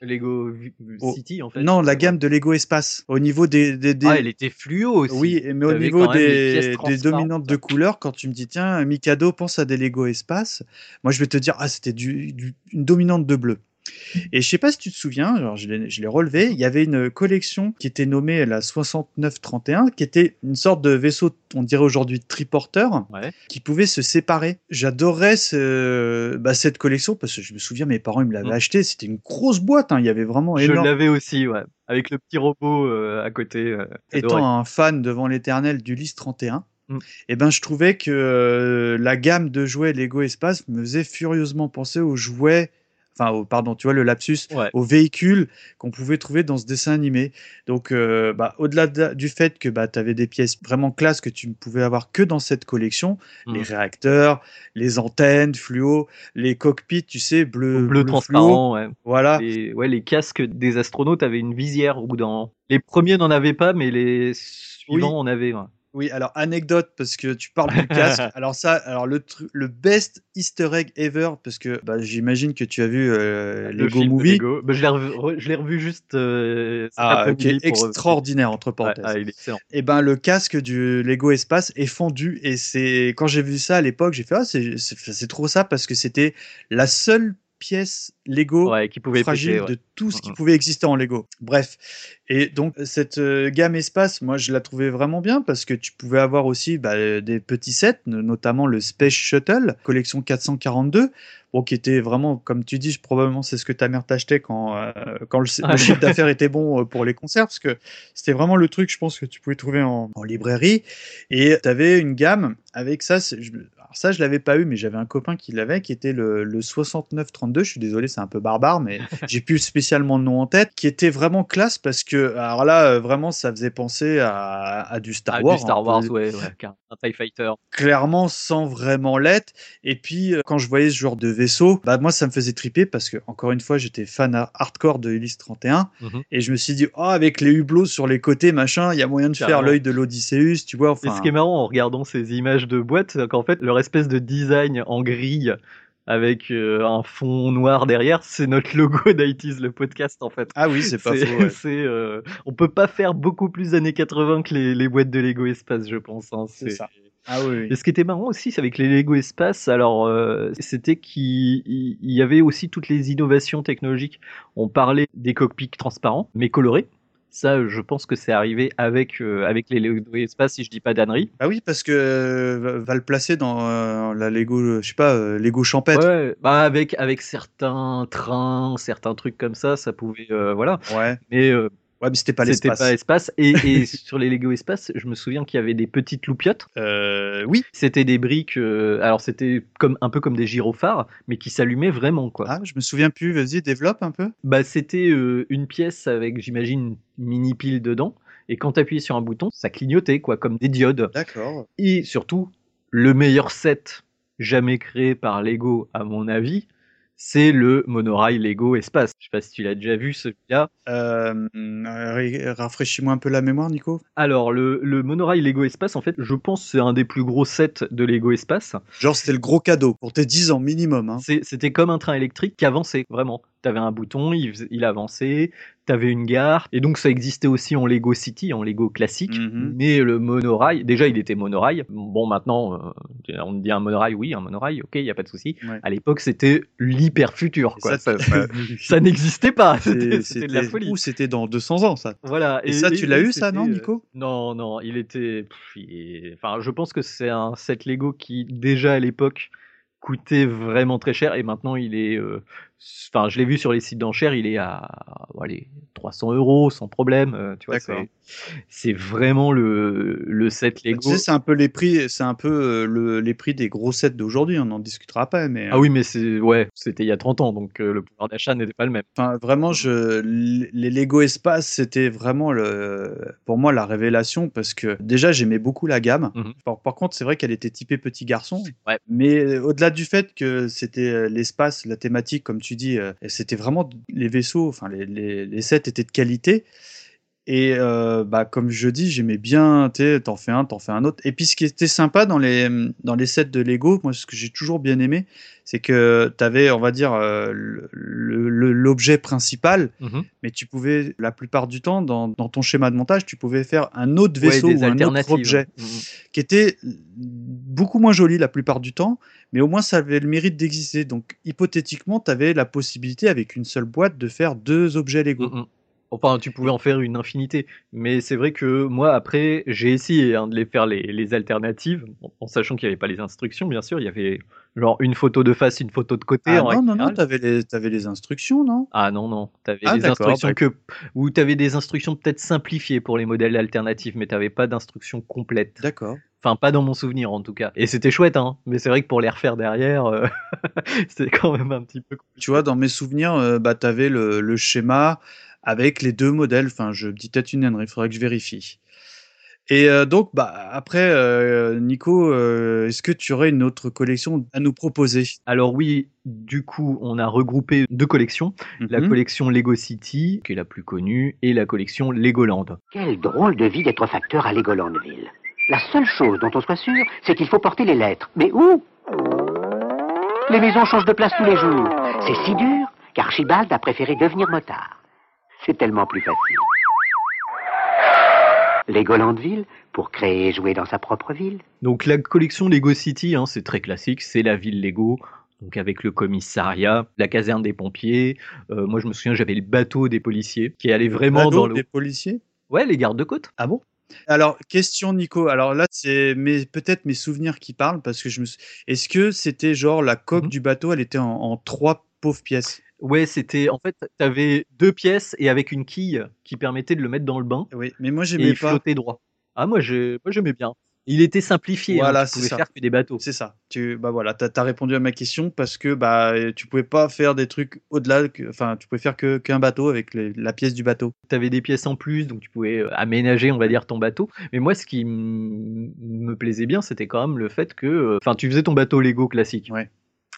Lego Vi- Oh, City, en fait. non la gamme de Lego Espace au niveau des, des, des- Ah, elle était fluo aussi. oui, mais au niveau des des, dominantes de couleurs, quand tu me dis, tiens, Mikado pense à des Lego Espace, moi je vais te dire, ah, c'était du, du- une dominante de bleu. Et je sais pas si tu te souviens, genre, je l'ai je relevé, il y avait une collection qui était nommée la 6931, qui était une sorte de vaisseau, on dirait aujourd'hui triporteur, Ouais. qui pouvait se séparer. J'adorais ce, bah, cette collection parce que je me souviens, mes parents ils me l'avaient Mm. acheté, c'était une grosse boîte, hein, il y avait vraiment Je énorme. l'avais aussi, ouais. Avec le petit robot euh, à côté. euh, étant un fan devant l'éternel du Lys 31, Mm. eh ben, je trouvais que euh, la gamme de jouets Lego Espace me faisait furieusement penser aux jouets, enfin, au, pardon, tu vois le lapsus, Ouais. aux véhicules qu'on pouvait trouver dans ce dessin animé. Donc, euh, bah, au-delà de- du fait que bah, tu avais des pièces vraiment classe que tu ne pouvais avoir que dans cette collection, Mm. les réacteurs, les antennes fluo, les cockpits, tu sais, bleu, bleu transparent, ouais. voilà. Et, ouais, les casques des astronautes avaient une visière au bout d'un. Les premiers n'en avaient pas, mais les suivants en avaient. ouais. Oui, alors anecdote parce que tu parles du casque. alors ça, alors le le best Easter egg ever parce que bah, j'imagine que tu as vu euh, Le Lego Movie. Lego. Bah, je l'ai revu, revu juste euh, Ah, qui pour, euh, extraordinaire entre parenthèses. ah, il est excellent. Et ben le casque du Lego Espace est fendu et c'est quand j'ai vu ça à l'époque, j'ai fait ah c'est trop ça parce que c'était la seule pièce Lego Ouais, qui pouvait fragile péter, ouais. de tout ce qui Mhm. pouvait exister en Lego. Bref. Et donc, cette euh, gamme espace, moi, je la trouvais vraiment bien parce que tu pouvais avoir aussi bah, euh, des petits sets, no- notamment le Space Shuttle, collection 442, bon, qui était vraiment, comme tu dis, probablement c'est ce que ta mère t'achetait quand, euh, quand le, chiffre d'affaires était bon euh, pour les concerts, parce que c'était vraiment le truc, je pense, que tu pouvais trouver en, en librairie. Et tu avais une gamme avec ça. je- alors ça, je l'avais pas eu, mais j'avais un copain qui l'avait, qui était le, le 6932. Je suis désolé, c'est un peu barbare, mais j'ai plus spécialement le nom en tête, qui était vraiment classe parce que, alors là, euh, vraiment, ça faisait penser à, à du Star Ah, Wars. du Star peu- Wars, ouais, ouais, un TIE Fighter. clairement sans vraiment l'être. Et puis euh, quand je voyais ce genre de vaisseau, bah moi ça me faisait triper parce que encore une fois j'étais fan à- hardcore de Ulysse 31 Mhm. et je me suis dit oh avec les hublots sur les côtés machin, il y a moyen de faire l'œil de l'Odysseus, tu vois. Et Enfin, ce qui est marrant en regardant ces images de boîtes, c'est qu'en fait, leur espèce de design en grille avec euh, un fond noir derrière, c'est notre logo d'IT's, le podcast en fait. ah oui c'est pas faux. ouais. euh, on peut pas faire beaucoup plus années 80 que les, les boîtes de Lego Espace, je pense. hein. C'est ça. Ah oui. oui. Et ce qui était marrant aussi, c'est avec les Lego Espace, alors euh, c'était qu'il il y avait aussi toutes les innovations technologiques. On parlait des cockpits transparents, mais colorés. Ça, je pense que c'est arrivé avec, euh, avec les Lego Espace, si je dis pas d'annerie. Ah oui, parce que euh, va le placer dans euh, la Lego, je sais pas, euh, Lego champêtre. Ouais, bah avec, avec certains trains, certains trucs comme ça, ça pouvait. euh, voilà. Ouais. Mais euh, Ouais, mais c'était pas c'était l'espace. pas espace. Et, et sur les Lego Espace, je me souviens qu'il y avait des petites loupiottes. Euh, oui. C'était des briques. euh, alors, c'était comme, un peu comme des gyrophares, mais qui s'allumaient vraiment, quoi. Ah, je me souviens plus. Vas-y, développe un peu. Bah, c'était euh, une pièce avec, j'imagine, une mini pile dedans. Et quand tu appuyais sur un bouton, ça clignotait, quoi, comme des diodes. D'accord. Et surtout, le meilleur set jamais créé par Lego, à mon avis, c'est le monorail Lego Espace. Je sais pas si tu l'as déjà vu, celui-là. Euh, ré- rafraîchis-moi un peu la mémoire, Nico. Alors, le, le monorail Lego Espace, en fait, je pense que c'est un des plus gros sets de Lego Espace. Genre, c'était le gros cadeau pour tes 10 ans minimum. Hein. C'était comme un train électrique qui avançait, vraiment. T'avais un bouton, il, il avançait, t'avais une gare, et donc ça existait aussi en Lego City, en Lego classique. Mhm. Mais le monorail, déjà il était monorail. Bon, maintenant, euh, on dit un monorail, oui, un monorail, ok, y a pas de souci. Ouais. À l'époque, c'était l'hyper futur, quoi. ça, Ça, ça- ça n'existait pas. C'était de la folie. Ouh, c'était dans 200 ans, ça. Voilà. Et, ça, tu l'as eu, ça, non, euh, Nico Non, non, il était. pff, il- Enfin, je pense que c'est un set Lego qui, déjà à l'époque, coûtait vraiment très cher et maintenant il est. euh, Enfin, je l'ai vu sur les sites d'enchères, il est à allez, 300 euros sans problème. euh, tu vois, c'est- c'est vraiment le, le set Lego. Tu sais, c'est un peu les prix, c'est un peu euh, le, les prix des gros sets d'aujourd'hui. On en discutera après, mais Ah oui, mais c'est ouais, c'était il y a 30 ans, donc euh, le pouvoir d'achat n'était pas le même. Enfin, vraiment, je, les Lego Espace, c'était vraiment le, pour moi la révélation parce que déjà j'aimais beaucoup la gamme. Mhm. Par, par contre, c'est vrai qu'elle était typée petit garçon. Ouais. Mais au-delà du fait que c'était euh, l'espace, la thématique, comme tu dis, euh, c'était vraiment les vaisseaux, enfin les, les, les sets étaient de qualité. Et euh, bah, comme je dis, j'aimais bien, t'en fais un, t'en fais un autre. Et puis ce qui était sympa dans les, dans les sets de Lego, moi ce que j'ai toujours bien aimé, c'est que t'avais, on va dire, euh, l'objet principal, Mhm. mais tu pouvais, la plupart du temps, dans, dans ton schéma de montage, tu pouvais faire un autre vaisseau ou un autre objet Mhm. qui était beaucoup moins joli la plupart du temps, mais au moins ça avait le mérite d'exister. Donc hypothétiquement, tu avais la possibilité avec une seule boîte de faire deux objets Lego. Mm, mm. Enfin, tu pouvais en faire une infinité. Mais c'est vrai que moi, après, j'ai essayé hein, de les faire les, les alternatives, en, en sachant qu'il n'y avait pas les instructions, bien sûr. Il y avait genre une photo de face, une photo de côté. Ah en non, non, non, t'avais les, t'avais les instructions, non? Ah non, non. T'avais Ah, des d'accord, instructions que. Ou t'avais des instructions peut-être simplifiées pour les modèles alternatifs, mais t'avais pas d'instructions complètes. D'accord. Enfin, pas dans mon souvenir en tout cas. Et c'était chouette, hein. Mais c'est vrai que pour les refaire derrière, euh, c'était quand même un petit peu compliqué. Tu vois, dans mes souvenirs, euh, bah, tu avais le, le schéma avec les deux modèles. Enfin, je dis peut-être une ânerie, il faudrait que je vérifie. Et euh, donc, bah, après, euh, Nico, euh, est-ce que tu aurais une autre collection à nous proposer? Alors oui, du coup, on a regroupé deux collections. La Mhm. collection Lego City, qui est la plus connue, et la collection Legoland. Quelle drôle de vie d'être facteur à Legolandville. La seule chose dont on soit sûr, c'est qu'il faut porter les lettres. Mais où? Les maisons changent de place tous les jours. C'est si dur qu'Archibald a préféré devenir motard. C'est tellement plus facile. Legolandville, pour créer et jouer dans sa propre ville. Donc la collection Lego City, hein, c'est très classique, c'est la ville Lego. Donc avec le commissariat, la caserne des pompiers. Euh, moi je me souviens, j'avais le bateau des policiers qui allait vraiment Bateau dans le. des policiers? Ouais, les gardes de côte. Ah bon? Alors, question Nico. Alors là, c'est mes- peut-être mes souvenirs qui parlent parce que je me. Est-ce que c'était genre la coque Mhm. du bateau, elle était en, en trois pauvres pièces? Ouais, c'était. En fait, t'avais deux pièces et avec une quille qui permettait de le mettre dans le bain Oui, mais moi j'aimais il pas. flottait droit. Ah moi j'ai, moi j'aimais bien. Il était simplifié. Voilà, hein, tu pouvais ça. faire que des bateaux. C'est ça. Tu bah voilà, t'as as répondu à ma question parce que bah tu pouvais pas faire des trucs au-delà. Enfin, tu pouvais faire que qu'un bateau avec les- la pièce du bateau. tu avais des pièces en plus, donc tu pouvais euh, aménager, on va dire, ton bateau. Mais moi, ce qui me plaisait bien, c'était quand même le fait que, euh, enfin, tu faisais ton bateau Lego classique. Ouais.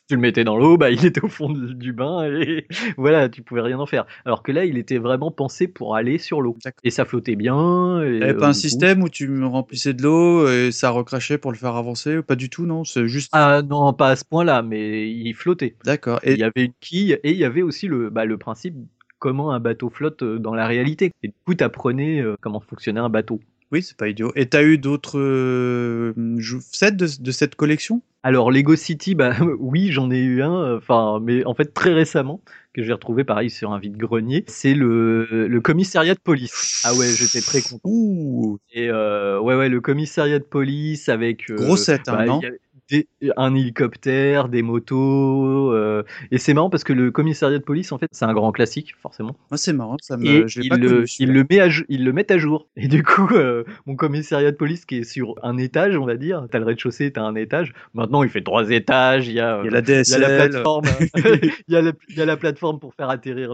Tu le mettais dans l'eau, bah, il était au fond du bain et voilà, tu pouvais rien en faire. Alors que là, il était vraiment pensé pour aller sur l'eau. Et ça flottait bien. et, euh, pas un du coup- système où tu me remplissais de l'eau et ça recrachait pour le faire avancer Pas du tout, non? C'est juste. Ah non, pas à ce point-là, mais il flottait. D'accord. Il Et y avait une quille et il y avait aussi le, bah, le principe comment un bateau flotte euh, dans la réalité. Et du coup, tu apprenais comment fonctionnait un bateau. Oui, c'est pas idiot. Et t'as eu d'autres euh, sets de, de cette collection? Alors Lego City, bah oui, j'en ai eu un, enfin, mais en fait très récemment que j'ai retrouvé pareil sur un vide-grenier. C'est le, le commissariat de police. Ah ouais, j'étais très content. Ouh, Et euh, ouais, ouais, le commissariat de police avec euh, Gros set, hein, bah, non? y des- un hélicoptère, des motos. euh, et c'est marrant parce que le commissariat de police, en fait, c'est un grand classique, forcément. moi c'est marrant, ça me, Et pas le, met à, ils le mettent à jour. Et du coup, euh, mon commissariat de police qui est sur un étage, on va dire, t'as le rez-de-chaussée, t'as un étage. Maintenant, il fait trois étages. Il y a, Il y a la il y a DSL. la plateforme, il, y a la, il y a la plateforme pour faire atterrir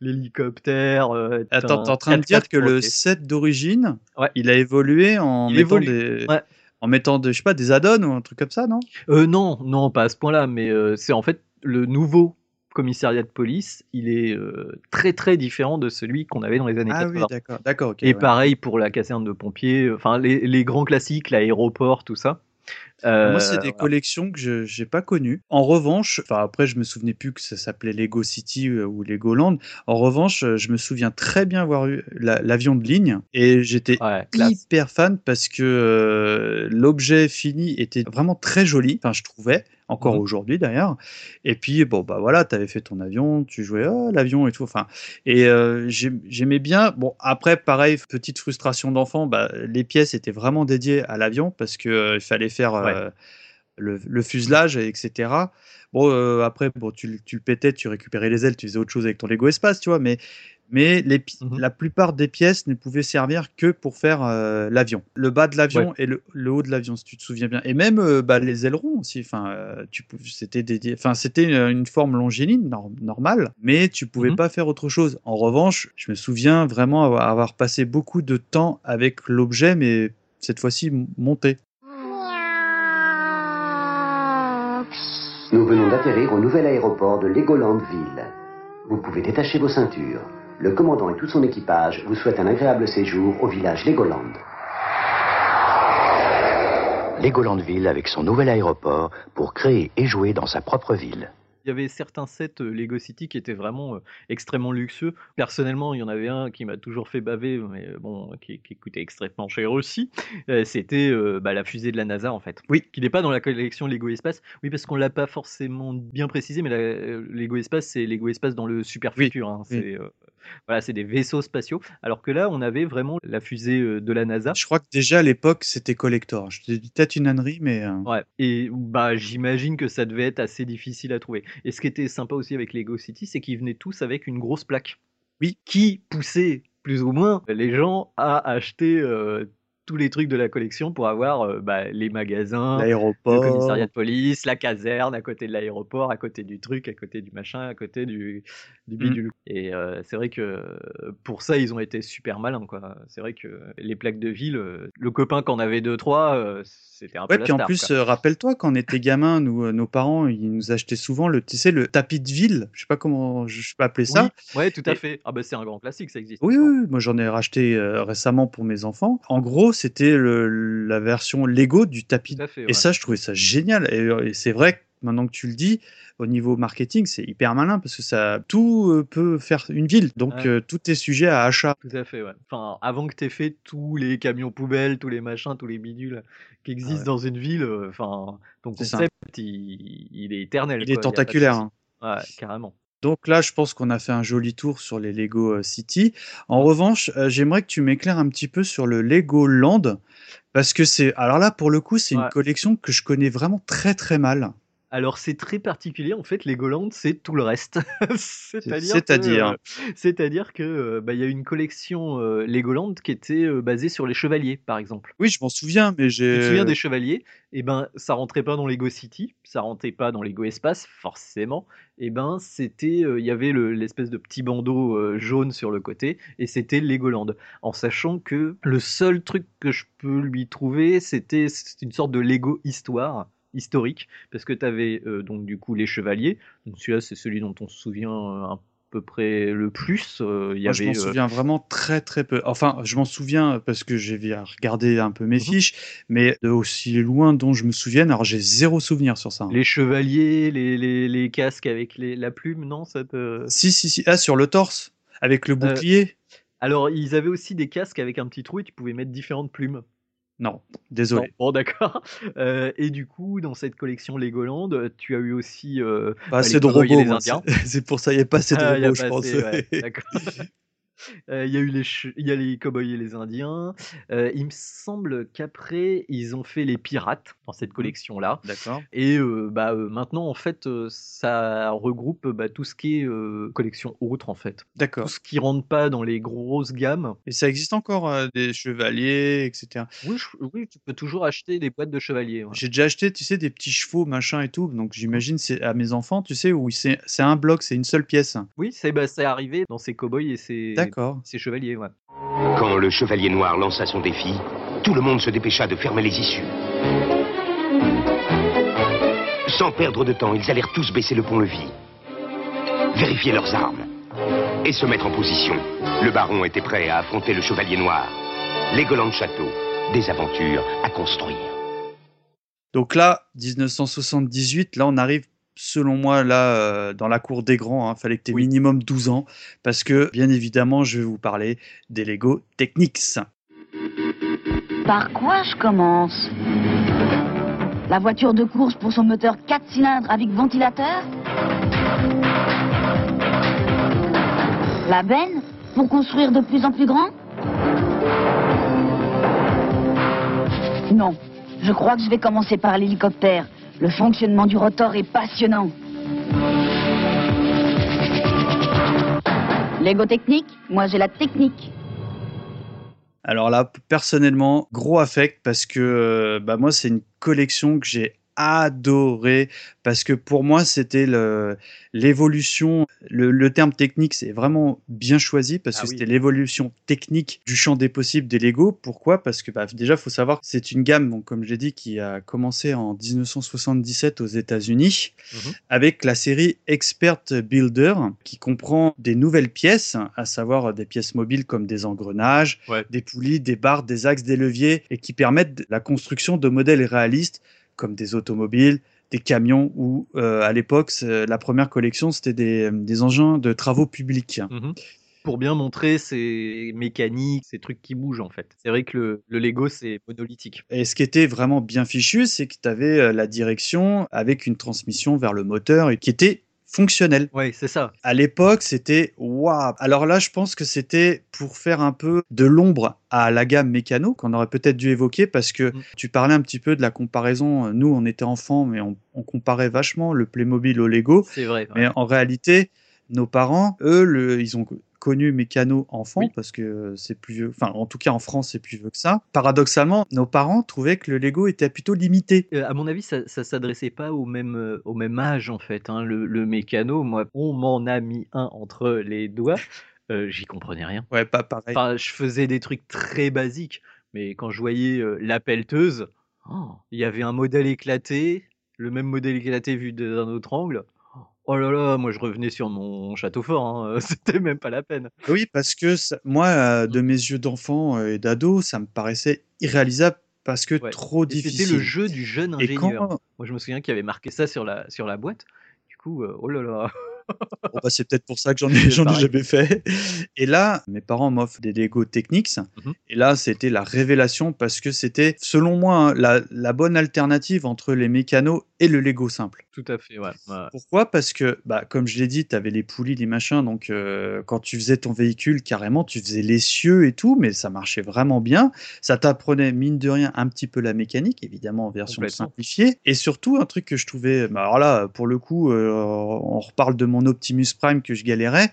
l'hélicoptère. euh, Attends, t'es en train de 4x4 dire que le le- set d'origine, Ouais. il a évolué en Il mettant évolue, des, ouais. En mettant des, je sais pas, des add-ons ou un truc comme ça, non? Euh, non, non, pas à ce point-là, mais euh, c'est en fait le nouveau commissariat de police, il est euh, très très différent de celui qu'on avait dans les années Ah 80. oui, d'accord, d'accord. Et ouais. pareil pour la caserne de pompiers, enfin les, les grands classiques, l'aéroport, tout ça. Euh, Moi, c'est des voilà. collections que je j'ai pas connues. En revanche, enfin après, je me souvenais plus que ça s'appelait Lego City euh, ou Legoland. En revanche, euh, je me souviens très bien avoir eu la- l'avion de ligne et j'étais Ouais, hyper fan parce que euh, l'objet fini était vraiment très joli. Enfin, je trouvais encore Mhm. aujourd'hui d'ailleurs. Et puis bon bah voilà, t'avais fait ton avion, tu jouais oh, l'avion et tout. Enfin et euh, j'ai- j'aimais bien. Bon après pareil, petite frustration d'enfant, bah, les pièces étaient vraiment dédiées à l'avion parce que euh, fallait faire euh, le, le fuselage etc. Bon après bon tu, le- tu le pétais, tu récupérais les ailes, tu faisais autre chose avec ton Lego espace, tu vois. Mais mais les pi- Mhm. la plupart des pièces ne pouvaient servir que pour faire euh, l'avion. Le bas de l'avion et le, le haut de l'avion, si tu te souviens bien. Et même euh, bah, les ailerons aussi. Enfin, euh, tu pou- c'était dédié. Enfin, c'était une, une forme longiligne nor- normale, mais tu pouvais Mhm. pas faire autre chose. En revanche, je me souviens vraiment avoir, avoir passé beaucoup de temps avec l'objet, mais cette fois-ci monté. Nous venons d'atterrir au nouvel aéroport de Legolandville. Vous pouvez détacher vos ceintures. Le commandant et tout son équipage vous souhaitent un agréable séjour au village Legoland. Legolandville avec son nouvel aéroport pour créer et jouer dans sa propre ville. Il y avait certains sets euh, Lego City qui étaient vraiment euh, extrêmement luxueux. Personnellement, il y en avait un qui m'a toujours fait baver, mais euh, bon, qui, qui coûtait extrêmement cher aussi. Euh, C'était euh, bah, la fusée de la NASA en fait. Oui. Qui n'est pas dans la collection Lego Espace. Oui, parce qu'on l'a pas forcément bien précisé, mais la, Lego Espace, c'est Lego Espace dans le super Oui, futur. hein. oui. C'est euh, voilà, c'est des vaisseaux spatiaux. Alors que là, on avait vraiment la fusée euh, de la NASA. Je crois que déjà à l'époque, c'était collector. Je te dis peut-être une ânerie, mais. euh, Ouais, et bah j'imagine que ça devait être assez difficile à trouver. Et ce qui était sympa aussi avec Lego City, c'est qu'ils venaient tous avec une grosse plaque. Oui. Qui poussait plus ou moins les gens à acheter euh, tous les trucs de la collection pour avoir euh, bah, les magasins, le L'aéroport. commissariat de police, la caserne à côté de l'aéroport, à côté du truc, à côté du machin, à côté du, du Mm. bidule. Et euh, c'est vrai que pour ça, ils ont été super malins. quoi. C'est vrai que les plaques de ville, euh, le copain qu'en avait deux, trois, euh, c'était un peu Ouais, la puis en plus, rappelle-toi, quand on était gamin, nous, nos parents, ils nous achetaient souvent le, tu sais, le tapis de ville. Je sais pas comment je peux appeler ça. Oui, ouais, tout à Et- fait. Ah bah c'est un grand classique, ça existe. Oui, oui, oui, moi j'en ai racheté récemment pour mes enfants. En gros, c'était le- la version Lego du tapis. Et ça, je trouvais ça génial. Et, euh, et c'est vrai que maintenant que tu le dis, au niveau marketing, c'est hyper malin parce que ça tout euh, peut faire une ville. Donc Ouais. euh, tout est sujet à achat. Tout à fait, ouais. Enfin, avant que tu aies fait tous les camions poubelles, tous les machins, tous les bidules qui existent ouais. dans une ville, euh, enfin, ton C'est ça. concept, il, il est éternel. Il quoi, est tentaculaire. hein. Ouais, carrément. Donc là, je pense qu'on a fait un joli tour sur les Lego euh, City. En revanche, euh, j'aimerais que tu m'éclaires un petit peu sur le Lego Land. Parce que c'est. Alors là, pour le coup, c'est Ouais. une collection que je connais vraiment très très mal. Alors c'est très particulier en fait Legoland c'est tout le reste. c'est-à-dire C'est-à-dire que, euh, c'est-à-dire que euh, bah, il y a une collection euh, Legoland qui était basée sur les chevaliers par exemple. Oui, je m'en souviens, mais Tu te j'ai. souviens des chevaliers? Et ben ça rentrait pas dans Lego City, ça rentrait pas dans Lego Espace forcément. Et ben c'était il y avait le- l'espèce de petit bandeau jaune sur le côté et c'était Legoland. En sachant que le seul truc que je peux lui trouver c'était c'était une sorte de Lego histoire historique parce que tu avais donc du coup les chevaliers. Donc celui-là c'est celui dont on se souvient euh, à peu près le plus. Euh, y Moi, je avait m'en euh, souviens vraiment très très peu. Enfin, je m'en souviens parce que j'ai regardé un peu mes Mhm. fiches, mais aussi loin dont je me souvienne, alors j'ai zéro souvenir sur ça. hein. les chevaliers, les, les, les casques avec les, la plume, non ça te... Si, si, si. Ah, sur le torse, avec le Euh, bouclier? Alors, ils avaient aussi des casques avec un petit trou et tu pouvais mettre différentes plumes. Non, désolé. Non, bon, d'accord. Euh, et du coup, dans cette collection Legoland, tu as eu aussi euh, Pas bah, assez les de robots, c'est pour ça il n'y a pas assez de Ah, robots, je pense. ouais, d'accord. Euh, Il y a eu les, il y a les cowboys et les Indiens. Euh, il me semble qu'après, ils ont fait les pirates dans cette collection-là. D'accord. Et euh, bah, maintenant, en fait, ça regroupe bah, tout ce qui est collection autre, en fait. D'accord. Tout ce qui rentre pas dans les grosses gammes. Et ça existe encore, euh, des chevaliers, etc. Oui, je- oui, tu peux toujours acheter des boîtes de chevaliers. ouais. J'ai déjà acheté, tu sais, des petits chevaux, machin et tout. Donc j'imagine c'est à mes enfants, tu sais, où c'est un bloc, c'est une seule pièce. Oui, c'est bah, c'est arrivé dans ces cowboys et ces, D'accord. Ouais. Quand le chevalier noir lança son défi, tout le monde se dépêcha de fermer les issues. Sans perdre de temps, ils allèrent tous baisser le pont-levis, vérifier leurs armes et se mettre en position. Le baron était prêt à affronter le chevalier noir. Legoland Château, des aventures à construire. Donc là, 1978, là on arrive, selon moi, là, euh, dans la cour des grands. Il fallait que tu aies minimum 12 ans. Parce que, bien évidemment, je vais vous parler des Lego Technics. Par quoi je commence? La voiture de course pour son moteur 4 cylindres avec ventilateur? La benne pour construire de plus en plus grand? Non, je crois que je vais commencer par l'hélicoptère. Le fonctionnement du rotor est passionnant. Lego technique, moi j'ai la technique. Alors là, personnellement, gros affect parce que euh, bah moi, c'est une collection que j'ai adorée parce que pour moi, c'était l'évolution. Le, le terme technique, c'est vraiment bien choisi parce Ah que oui. c'était l'évolution technique du champ des possibles des Lego. Pourquoi? Parce que bah, déjà, faut savoir, que c'est une gamme, donc, comme j'ai dit, qui a commencé en 1977 aux États-Unis Mhm. avec la série Expert Builder qui comprend des nouvelles pièces, à savoir des pièces mobiles comme des engrenages, Ouais. des poulies, des barres, des axes, des leviers et qui permettent la construction de modèles réalistes comme des automobiles, des camions ou euh, à l'époque c'est- la première collection c'était des, des engins de travaux publics. Mhm. Pour bien montrer ces mécaniques, ces trucs qui bougent en fait. C'est vrai que le, le Lego c'est monolithique. Et ce qui était vraiment bien fichu, c'est que tu avais la direction avec une transmission vers le moteur et qui était fonctionnelle. Ouais, c'est ça. À l'époque, c'était waouh. Alors là, je pense que c'était pour faire un peu de l'ombre à la gamme mécano qu'on aurait peut-être dû évoquer parce que tu parlais un petit peu de la comparaison. Nous, on était enfants, mais on, on comparait vachement le Playmobil au Lego. C'est vrai. ouais. Mais en réalité, nos parents, eux, le, ils ont connu Mécano enfant parce que c'est plus vieux. Enfin, en tout cas, en France, c'est plus vieux que ça. Paradoxalement, nos parents trouvaient que le Lego était plutôt limité. Euh, à mon avis, ça, ça s'adressait pas au même, euh, au même âge en fait. hein. Le, le mécano, moi, on m'en a mis un entre les doigts. Euh, J'y comprenais rien. Ouais, pas pareil. Enfin, je faisais des trucs très basiques, mais quand je voyais la pelleteuse, oh, il y avait un modèle éclaté, le même modèle éclaté vu d'un autre angle. Oh là là, moi je revenais sur mon château fort, hein, c'était même pas la peine. Oui, parce que ça- moi, euh, de mes yeux d'enfant euh, et d'ado, ça me paraissait irréalisable parce que trop Et difficile. C'était le jeu du jeune Et quand- ingénieur. Moi je me souviens qu'il y avait marqué ça sur la, sur la boîte. Du coup, euh, oh là là. Bon, bah, c'est peut-être pour ça que j'en ai, ai jamais fait. Et là, mes parents m'offrent des Lego Technics. Mhm. Et là, c'était la révélation parce que c'était, selon moi, hein, la, la bonne alternative entre les mécanos et le Lego simple. Tout à fait, ouais. ouais. Pourquoi? Parce que, bah, comme je l'ai dit, tu avais les poulies, les machins. Donc, euh, quand tu faisais ton véhicule, carrément, tu faisais les cieux et tout, mais ça marchait vraiment bien. Ça t'apprenait, mine de rien, un petit peu la mécanique, évidemment, en version simplifiée. Et surtout, un truc que je trouvais. bah, alors là, pour le coup, euh, on reparle de mon Optimus Prime que je galérais.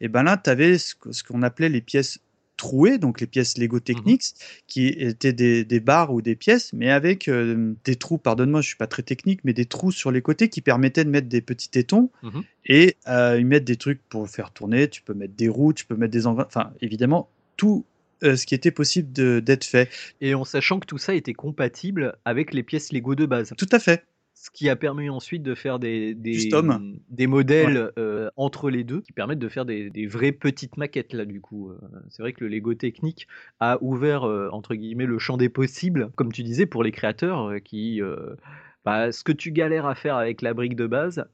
Et ben là, tu avais ce qu'on appelait les pièces trouées, donc les pièces Lego Technics, qui étaient des, des barres ou des pièces, mais avec euh, des trous, pardonne-moi, je suis pas très technique, mais des trous sur les côtés qui permettaient de mettre des petits tétons Mhm. et euh, ils mettent des trucs pour faire tourner. Tu peux mettre des roues, tu peux mettre des engrais, enfin, évidemment, tout euh, ce qui était possible d'être fait. Et en sachant que tout ça était compatible avec les pièces Lego de base. Tout à fait. Ce qui a permis ensuite de faire des, des, Custom. des modèles euh, entre les deux qui permettent de faire des, des vraies petites maquettes là du coup. Euh, C'est vrai que le Lego technique a ouvert euh, entre guillemets le champ des possibles, comme tu disais, pour les créateurs qui... bah, ce que tu galères à faire avec la brique de base,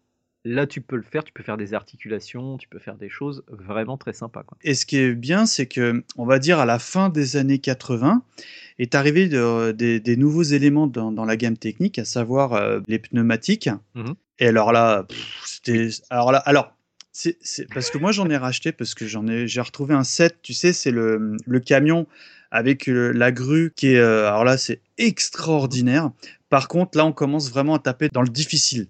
là tu peux le faire, tu peux faire des articulations, tu peux faire des choses vraiment très sympas. Quoi. Et ce qui est bien, c'est que, on va dire, à la fin des années 80, est arrivé de- des, des nouveaux éléments dans, dans la gamme technique, à savoir euh, les pneumatiques. Mhm. Et alors là, c'était. Alors là, alors. C'est parce que moi j'en ai racheté parce que j'en ai j'ai retrouvé un set tu sais c'est le, le camion avec euh, la grue qui est euh, alors là c'est extraordinaire par contre là on commence vraiment à taper dans le difficile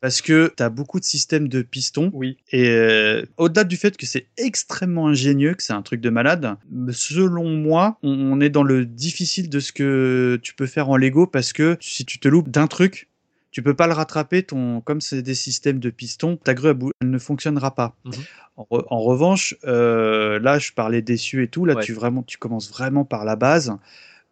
parce que tu as beaucoup de systèmes de pistons. Oui. Et euh, au-delà du fait que c'est extrêmement ingénieux, que c'est un truc de malade, selon moi, on, on est dans le difficile de ce que tu peux faire en Lego parce que si tu te loupes d'un truc, tu peux pas le rattraper. Ton, comme c'est des systèmes de pistons, ta grue elle ne fonctionnera pas. Mhm. En, re- en revanche, euh, là, je parlais déçu et tout. Là, Ouais. tu vraiment, tu commences vraiment par la base.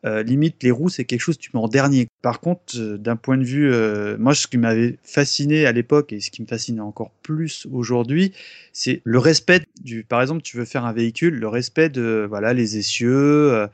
Euh, limite, les roues, c'est quelque chose que tu mets en dernier. Par contre, euh, d'un point de vue, euh, moi, ce qui m'avait fasciné à l'époque et ce qui me fascine encore plus aujourd'hui, c'est le respect du. Par exemple, tu veux faire un véhicule, le respect de voilà les essieux, euh,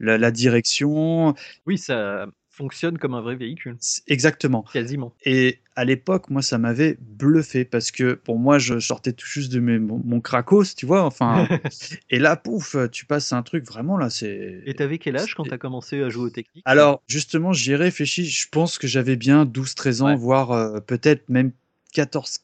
la, la direction. Oui, ça fonctionne comme un vrai véhicule. Exactement. Quasiment. Et à l'époque, moi, ça m'avait bluffé parce que pour moi, je sortais tout juste de mes- mon, mon Krakos, tu vois. Enfin, et là, pouf, tu passes à un truc vraiment là, c'est. Et t'avais quel âge quand t'as commencé à jouer aux techniques? Alors, justement, j'y ai réfléchi. Je pense que j'avais bien 12-13 ans, Ouais. voire euh, peut-être même 14,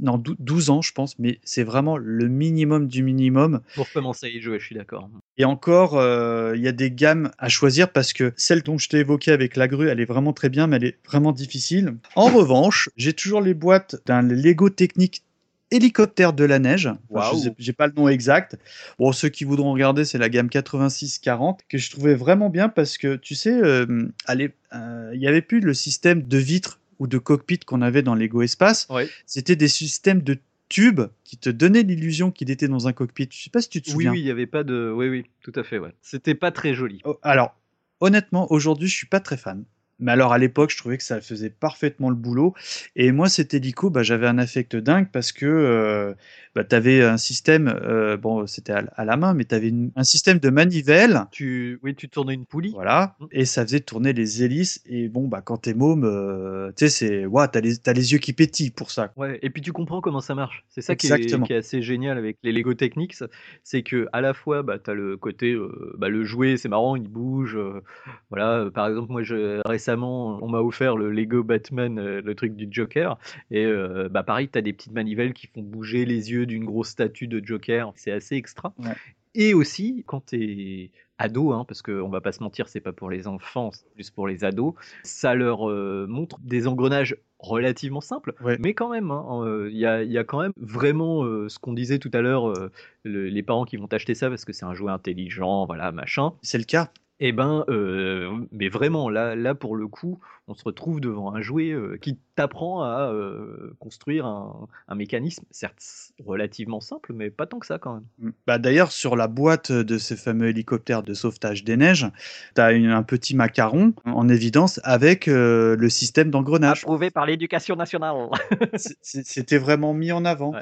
non, dou- 12 ans, je pense. Mais c'est vraiment le minimum du minimum. Pour commencer à y jouer, je suis d'accord. Et encore, euh, il y a des gammes à choisir parce que celle dont je t'ai évoqué avec la grue, elle est vraiment très bien, mais elle est vraiment difficile. En revanche, j'ai toujours les boîtes d'un Lego Technique hélicoptère de la neige. Enfin, je Waouh. sais- J'ai pas le nom exact. Bon, ceux qui voudront regarder, c'est la gamme 86-40 que je trouvais vraiment bien parce que tu sais, euh, euh, il y avait plus le système de vitres ou de cockpit qu'on avait dans Lego Espace. Ouais. C'était des systèmes de tubes qui te donnaient l'illusion qu'il était dans un cockpit. Je sais pas si tu te Oui, souviens. oui, il y avait pas de. Oui, oui, tout à fait, ouais. C'était pas très joli. Oh, Alors, honnêtement, aujourd'hui, je suis pas très fan. Mais alors, à l'époque, je trouvais que ça faisait parfaitement le boulot. Et moi, cet hélico, bah, j'avais un affect dingue parce que euh, bah, tu avais un système, euh, bon, c'était à, à la main, mais tu avais un système de manivelle. Tu, oui, tu tournais une poulie. Voilà. Et ça faisait tourner les hélices. Et bon, bah, quand t'es môme, euh, tu sais, c'est. T'as les, t'as les yeux qui pétillent pour ça. Ouais, et puis tu comprends comment ça marche. C'est ça qui est, Exactement. qui est assez génial avec les Lego Technics, c'est que à la fois bah, tu as le côté bah, le jouet, c'est marrant, il bouge. voilà, par exemple, moi je, récemment, on m'a offert le Lego Batman, euh, le truc du Joker, et euh, bah pareil, tu as des petites manivelles qui font bouger les yeux d'une grosse statue de Joker, c'est assez extra. Ouais. Et aussi, quand tu es ado, hein, parce qu'on va pas se mentir, c'est pas pour les enfants, c'est plus pour les ados, ça leur euh, montre des engrenages relativement simples, Ouais. mais quand même, hein, euh, il y, a, il y a quand même vraiment euh, ce qu'on disait tout à l'heure, le- les parents qui vont acheter ça parce que c'est un jouet intelligent, voilà, machin. C'est le cas. Eh ben, euh, mais vraiment, là, là, pour le coup, on se retrouve devant un jouet euh, qui t'apprend à euh, construire un, un mécanisme, certes relativement simple, mais pas tant que ça quand même. Bah, D'ailleurs, sur la boîte de ces fameux hélicoptères de sauvetage des neiges, tu as un petit macaron en évidence avec euh, le système d'engrenage. Approuvé par l'éducation nationale. C'était vraiment mis en avant.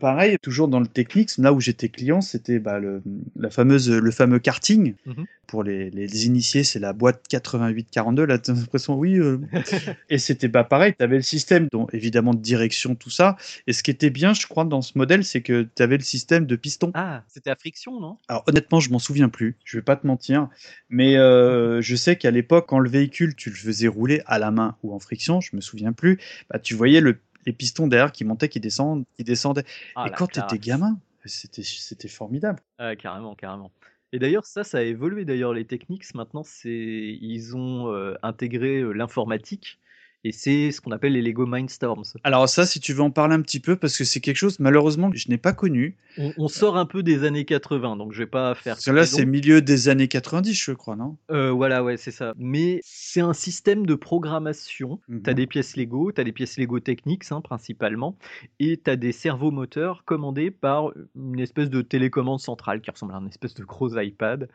Pareil, toujours dans le Technics, là où j'étais client, c'était bah, le, la fameuse, le fameux karting. Mhm. Pour les, les initiés, c'est la boîte 8842. Là, t'as l'impression, oui. euh. et c'était pas pareil. Tu avais le système, dont, évidemment, de direction, tout ça. Et ce qui était bien, je crois, dans ce modèle, c'est que tu avais le système de piston. Ah, c'était à friction, non? Alors honnêtement, je m'en souviens plus. Je vais pas te mentir, mais euh, je sais qu'à l'époque, quand le véhicule, tu le faisais rouler à la main ou en friction, je me souviens plus. Bah, tu voyais le, les pistons derrière qui montaient, qui descendent, qui descendaient. Ah, Et quand tu étais gamin, c'était c'était formidable. Ah, carrément, carrément. Et d'ailleurs, ça, ça a évolué. D'ailleurs, les Technics, maintenant, c'est ils ont euh, intégré euh, l'informatique et c'est ce qu'on appelle les Lego Mindstorms. Alors ça, si tu veux en parler un petit peu, parce que c'est quelque chose malheureusement que je n'ai pas connu. On, on sort un peu des années 80, donc je vais pas faire. Parce que là, c'est milieu des années 90, je crois, non? Euh, voilà, ouais, c'est ça. Mais c'est un système de programmation. Mhm. Tu as des pièces Lego, tu as des pièces Lego Technics hein, principalement, et tu as des servomoteurs commandés par une espèce de télécommande centrale qui ressemble à une espèce de gros iPad,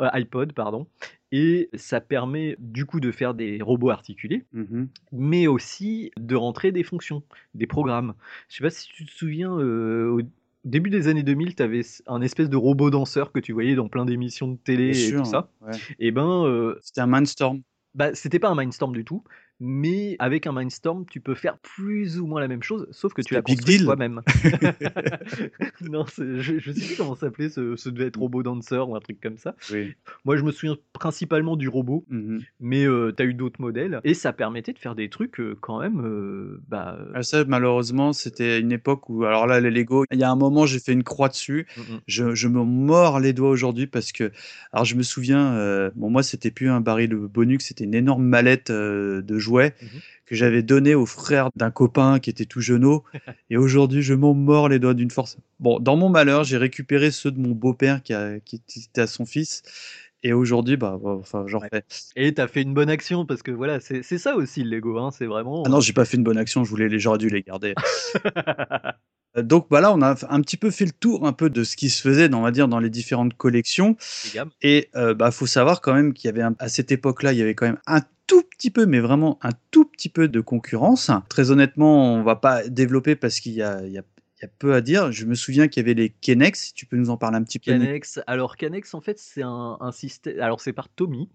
euh, iPod, pardon. Et ça permet du coup de faire des robots articulés, Mhm. mais aussi de rentrer des fonctions, des programmes. Je sais pas si tu te souviens, euh, au début des années 2000, tu avais un espèce de robot danseur que tu voyais dans plein d'émissions de télé Bien et sûr, tout ça. ouais. Et ben, euh, C'était un Mindstorm. bah, c'était pas un Mindstorm du tout, mais avec un Mindstorm, tu peux faire plus ou moins la même chose, sauf que tu la construis toi-même. non, je, je sais plus comment s'appelait, ce, ce devait être Robot Dancer ou un truc comme ça. Oui. Moi, je me souviens principalement du robot, Mhm. mais euh, t'as eu d'autres modèles, et ça permettait de faire des trucs euh, quand même, euh, bah, euh, Ah, ça, malheureusement, c'était une époque où, alors là, les Lego, il y a un moment, j'ai fait une croix dessus. Je, je me mords les doigts aujourd'hui parce que, alors je me souviens, bon, moi, c'était plus un baril Bonux, c'était une énorme mallette de jouets Mhm. que j'avais donné au frère d'un copain qui était tout jeuneau. et aujourd'hui, je m'en mords les doigts d'une force. Bon, dans mon malheur, j'ai récupéré ceux de mon beau-père qui, était à son fils. Et aujourd'hui, bah, bah, enfin, j'en fais. Et t'as fait une bonne action parce que voilà, c'est c'est ça aussi le Lego, hein, c'est vraiment. Ah non, j'ai pas fait une bonne action, je voulais les, j'aurais dû les garder. Euh, Donc bah là, on a un petit peu fait le tour un peu de ce qui se faisait, dans, on va dire, dans les différentes collections. Et euh, bah faut savoir quand même qu'il y avait un- à cette époque-là, il y avait quand même un tout petit peu, mais vraiment un tout petit peu de concurrence. Très honnêtement, on va pas développer parce qu'il y a, il y a- peu à dire. Je me souviens qu'il y avait les Kenex. Si tu peux nous en parler un petit peu. Alors Canex en fait c'est un, système, alors c'est par Tommy,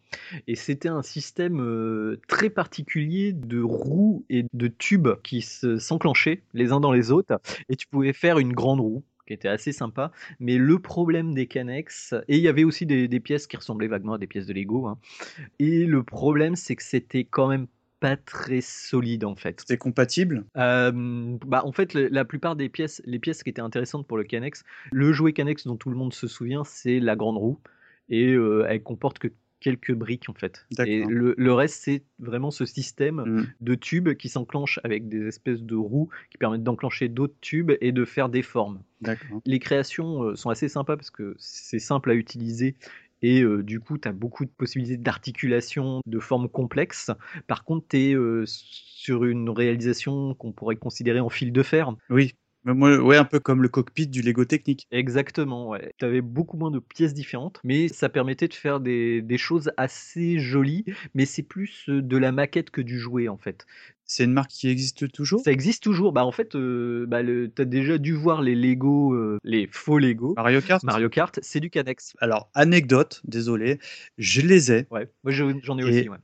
et c'était un système euh, très particulier de roues et de tubes qui se- s'enclenchaient les uns dans les autres, et tu pouvais faire une grande roue qui était assez sympa, mais le problème des Canex, et il y avait aussi des, des pièces qui ressemblaient vaguement à des pièces de Lego, hein, et le problème c'est que c'était quand même pas très solide en fait. C'était compatible? Euh, bah, en fait, le- la plupart des pièces, les pièces qui étaient intéressantes pour le Canex, le jouet Canex dont tout le monde se souvient, c'est la grande roue. Et euh, elle comporte que quelques briques en fait. Et le, le reste, c'est vraiment ce système Mm. de tubes qui s'enclenchent avec des espèces de roues qui permettent d'enclencher d'autres tubes et de faire des formes. Les créations euh, sont assez sympas parce que c'est simple à utiliser et euh, du coup, tu as beaucoup de possibilités d'articulation, de formes complexes. Par contre, tu es sur une réalisation qu'on pourrait considérer en fil de fer. Oui. Moi, ouais, un peu comme le cockpit du Lego Technique. Exactement, ouais. Tu avais beaucoup moins de pièces différentes, mais ça permettait de faire des, des choses assez jolies, mais c'est plus euh, de la maquette que du jouet en fait. C'est une marque qui existe toujours? Ça existe toujours. Bah en fait, euh, bah, le- t'as déjà dû voir les Lego, euh, les faux Lego. Mario Kart? Mario Kart, c'est du Canex. Alors, anecdote, désolé, je les ai. Ouais, moi je- j'en ai Et- aussi. Ouais.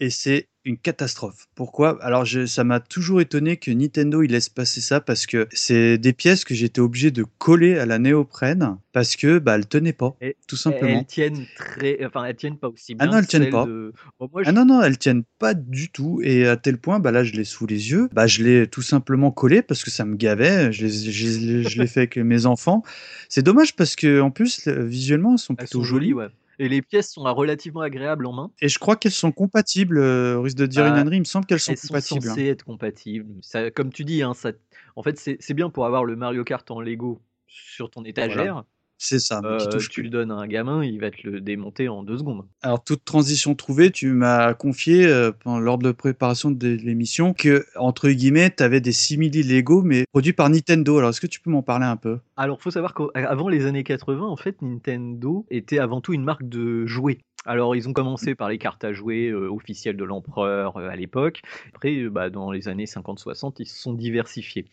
Et c'est une catastrophe. Pourquoi? Alors je, ça m'a toujours étonné que Nintendo il laisse passer ça parce que c'est des pièces que j'étais obligé de coller à la néoprène parce que bah elles tenaient pas, Et tout simplement. Elles tiennent très, enfin elles tiennent pas aussi Ah bien. non, elles tiennent pas. de- Bon, moi, je- Ah non non, elles tiennent pas du tout et à tel point bah là je l'ai sous les yeux, bah je l'ai tout simplement collé parce que ça me gavait, je l'ai- fait avec mes enfants. C'est dommage parce que en plus le- visuellement elles sont elles plutôt sont jolies, ouais. Et les pièces sont relativement agréables en main. Et je crois qu'elles sont compatibles, euh, au risque de dire une Bah, ânerie, il me semble qu'elles sont Elles sont compatibles. hein. censées être compatibles. Ça, comme tu dis, hein, ça, en fait, c'est c'est bien pour avoir le Mario Kart en Lego sur ton étagère. C'est ça, qui Euh, touche tu plus. le donnes à un gamin, il va te le démonter en deux secondes. Alors, toute transition trouvée, tu m'as confié euh, lors de la préparation de l'émission que, entre guillemets, tu avais des simili Lego, mais produits par Nintendo. Alors, est-ce que tu peux m'en parler un peu? Alors, faut savoir qu'avant les années 80, en fait, Nintendo était avant tout une marque de jouets. Alors, ils ont commencé par les cartes à jouer euh, officielles de l'empereur euh, à l'époque. Après, euh, bah, dans les années 50-60, ils se sont diversifiés.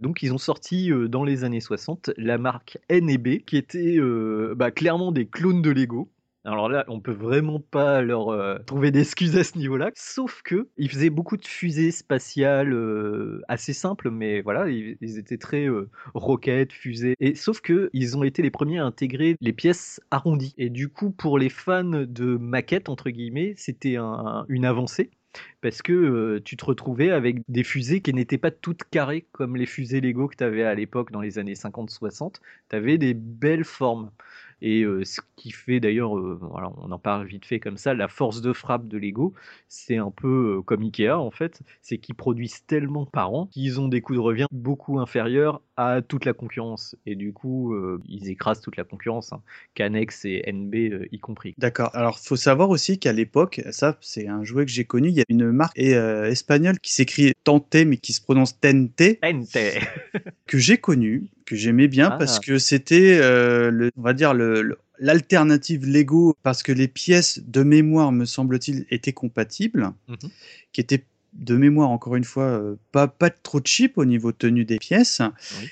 Donc, ils ont sorti dans les années 60 la marque N&B, qui euh, bah, clairement des clones de Lego. Alors là, on peut vraiment pas leur euh, trouver d'excuses à ce niveau-là. Sauf que ils faisaient beaucoup de fusées spatiales euh, assez simples, mais voilà, ils, étaient très roquettes, fusées. Et sauf que ils ont été les premiers à intégrer les pièces arrondies. Et du coup, pour les fans de maquettes entre guillemets, c'était un- une avancée. Parce que tu te retrouvais avec des fusées qui n'étaient pas toutes carrées comme les fusées Lego que tu avais à l'époque dans les années 50-60. Tu avais des belles formes. Et euh, ce qui fait d'ailleurs, euh, voilà, on en parle vite fait comme ça, la force de frappe de Lego, c'est un peu euh, comme Ikea en fait, c'est qu'ils produisent tellement par an qu'ils ont des coûts de revient beaucoup inférieurs à toute la concurrence. Et du coup, ils écrasent toute la concurrence, hein, Canex et NB y compris. D'accord. Alors, faut savoir aussi qu'à l'époque, ça, c'est un jouet que j'ai connu. Il y a une marque euh, espagnole qui s'écrit Tente, mais qui se prononce Tente, Tente que j'ai connu, que j'aimais bien Ah. parce que c'était, euh, le, on va dire, le- l'alternative Lego parce que les pièces de mémoire, me semble-t-il, étaient compatibles, Mhm. qui étaient de mémoire, encore une fois, euh, pas, pas trop cheap au niveau tenue des pièces.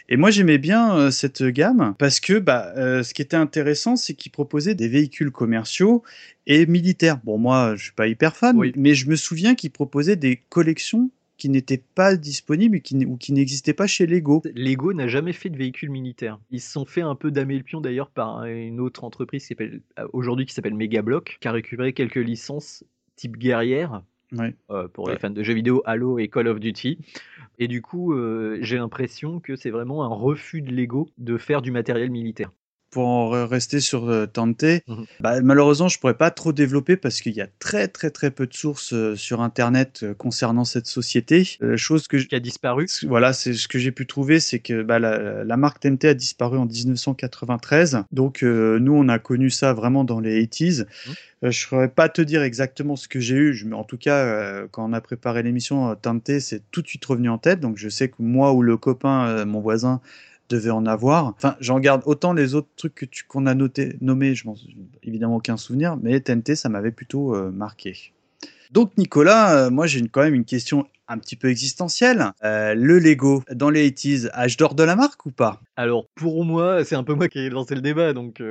Et moi, j'aimais bien euh, cette gamme parce que bah, euh, ce qui était intéressant, c'est qu'ils proposaient des véhicules commerciaux et militaires. Bon, moi, je suis pas hyper fan, mais je me souviens qu'ils proposaient des collections qui n'étaient pas disponibles qui, ou qui n'existaient pas chez Lego. Lego n'a jamais fait de véhicules militaires. Ils se sont fait un peu damer le pion d'ailleurs par une autre entreprise euh, aujourd'hui qui s'appelle Megablock, qui a récupéré quelques licences type guerrière Ouais. euh, pour les fans de jeux vidéo Halo et Call of Duty. Et du coup, euh, j'ai l'impression que c'est vraiment un refus de Lego de faire du matériel militaire. Pour en re- rester sur euh, Mhm. bah, malheureusement, je pourrais pas trop développer parce qu'il y a très très très peu de sources euh, sur Internet euh, concernant cette société. Euh, chose que Qui a disparu. Voilà, c'est ce que j'ai pu trouver, c'est que bah, la, la marque TNT a disparu en 1993. Donc nous, on a connu ça vraiment dans les 80s. Euh, je ne saurais pas te dire exactement ce que j'ai eu, mais en tout cas, quand on a préparé l'émission, Tante, c'est tout de suite revenu en tête. Donc je sais que moi ou le copain, mon voisin, devait en avoir. Enfin, j'en garde autant les autres trucs qu'on a noté, nommés, je m'en évidemment aucun souvenir, mais TNT, ça m'avait plutôt euh, marqué. Donc Nicolas, euh, moi j'ai quand même une question un petit peu existentielle. Euh, le Lego, dans les 80s, âge d'or de la marque ou pas? Alors pour moi, c'est un peu moi qui ai lancé le débat, donc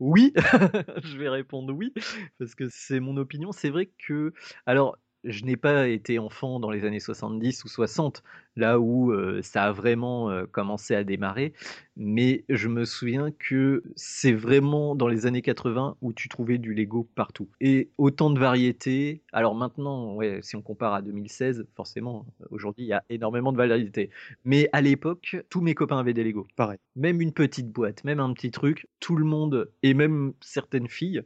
oui, je vais répondre oui, parce que c'est mon opinion. C'est vrai que, alors, je n'ai pas été enfant dans les années 70 ou 60, là où euh, ça a vraiment euh, commencé à démarrer, mais je me souviens que c'est vraiment dans les années 80 où tu trouvais du Lego partout. Et autant de variétés. Alors maintenant, ouais, si on compare à 2016, forcément, aujourd'hui, il y a énormément de variétés. Mais à l'époque, tous mes copains avaient des Lego. Pareil. Même une petite boîte, même un petit truc, tout le monde, et même certaines filles,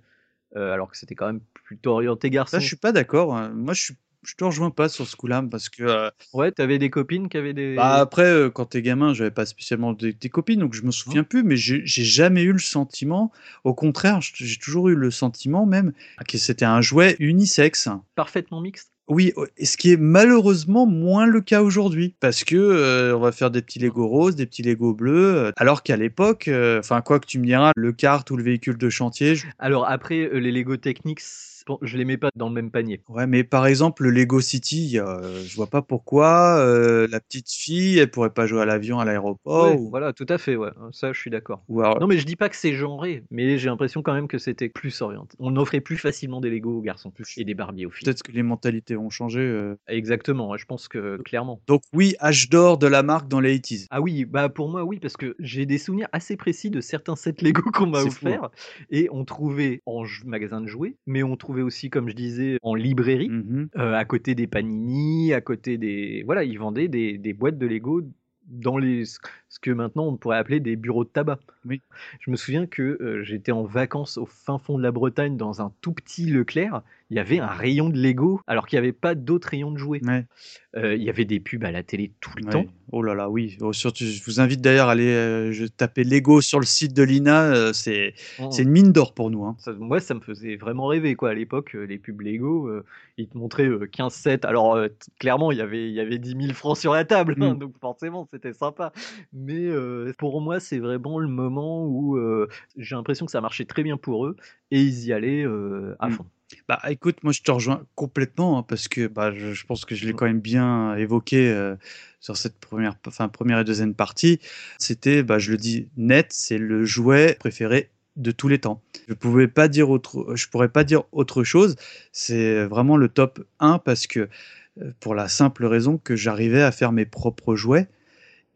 euh, alors que c'était quand même plutôt orienté garçon. Ça, je suis pas d'accord. hein. Moi, je suis je te rejoins pas sur ce coup-là parce que euh, Ouais, t'avais des copines qui avaient des. bah, après euh, quand t'es gamin j'avais pas spécialement des, des copines donc je me souviens plus mais j'ai jamais eu le sentiment au contraire j'ai toujours eu le sentiment même que c'était un jouet unisexe Parfaitement mixte. Oui, et ce qui est malheureusement moins le cas aujourd'hui, parce que euh, on va faire des petits Lego roses, des petits Lego bleus, euh, alors qu'à l'époque, euh, enfin quoi que tu me diras, le kart ou le véhicule de chantier, Alors après, les Lego Technics, je les mets pas dans le même panier. ouais, mais par exemple le Lego City, euh, je vois pas pourquoi euh, la petite fille, elle pourrait pas jouer à l'avion à l'aéroport. Ouais, ou- Voilà, tout à fait, ouais. Ça, je suis d'accord. alors- Non, mais je dis pas que c'est genré, mais j'ai l'impression quand même que c'était plus orienté. On offrait plus facilement des Lego aux garçons et des Barbie aux filles. Peut-être que les mentalités ont changé. euh. Exactement, je pense que clairement. Donc oui, âge d'or de la marque dans les 80s. Ah oui, bah pour moi oui, parce que j'ai des souvenirs assez précis de certains sets Lego qu'on m'a fou, offert hein. et on trouvait en magasin de jouets, mais on trouvait aussi, comme je disais, en librairie, Mhm. euh, à côté des Panini, à côté des voilà, ils vendaient des, des boîtes de Lego dans les ce que maintenant on pourrait appeler des bureaux de tabac. Oui. Je me souviens que euh, j'étais en vacances au fin fond de la Bretagne dans un tout petit Leclerc. Il y avait un rayon de Lego alors qu'il n'y avait pas d'autres rayons de jouets. Ouais. Euh, il y avait des pubs à la télé tout le Ouais. temps. Oh là là, oui. Oh, surtout, je vous invite d'ailleurs à aller euh, je taper Lego sur le site de l'INA. euh, c'est Oh. c'est une mine d'or pour nous. hein. Ça- moi, ça me faisait vraiment rêver, quoi. À l'époque, les pubs Lego, ils te montraient euh, 15 sets. Alors, t- clairement, il y avait, il y avait 10 000 francs sur la table, hein, Mm. donc forcément, c'était sympa. Mais euh, pour moi, c'est vraiment le moment où euh, j'ai l'impression que ça marchait très bien pour eux et ils y allaient euh, à Mm. fond. Bah écoute, moi je te rejoins complètement hein, parce que bah, je, je pense que je l'ai quand même bien évoqué sur cette première, enfin, première et deuxième partie. C'était, bah, je le dis net, c'est le jouet préféré de tous les temps. Je pouvais pas dire autre, je pourrais pas dire autre chose. C'est vraiment le top 1 parce que pour la simple raison que j'arrivais à faire mes propres jouets.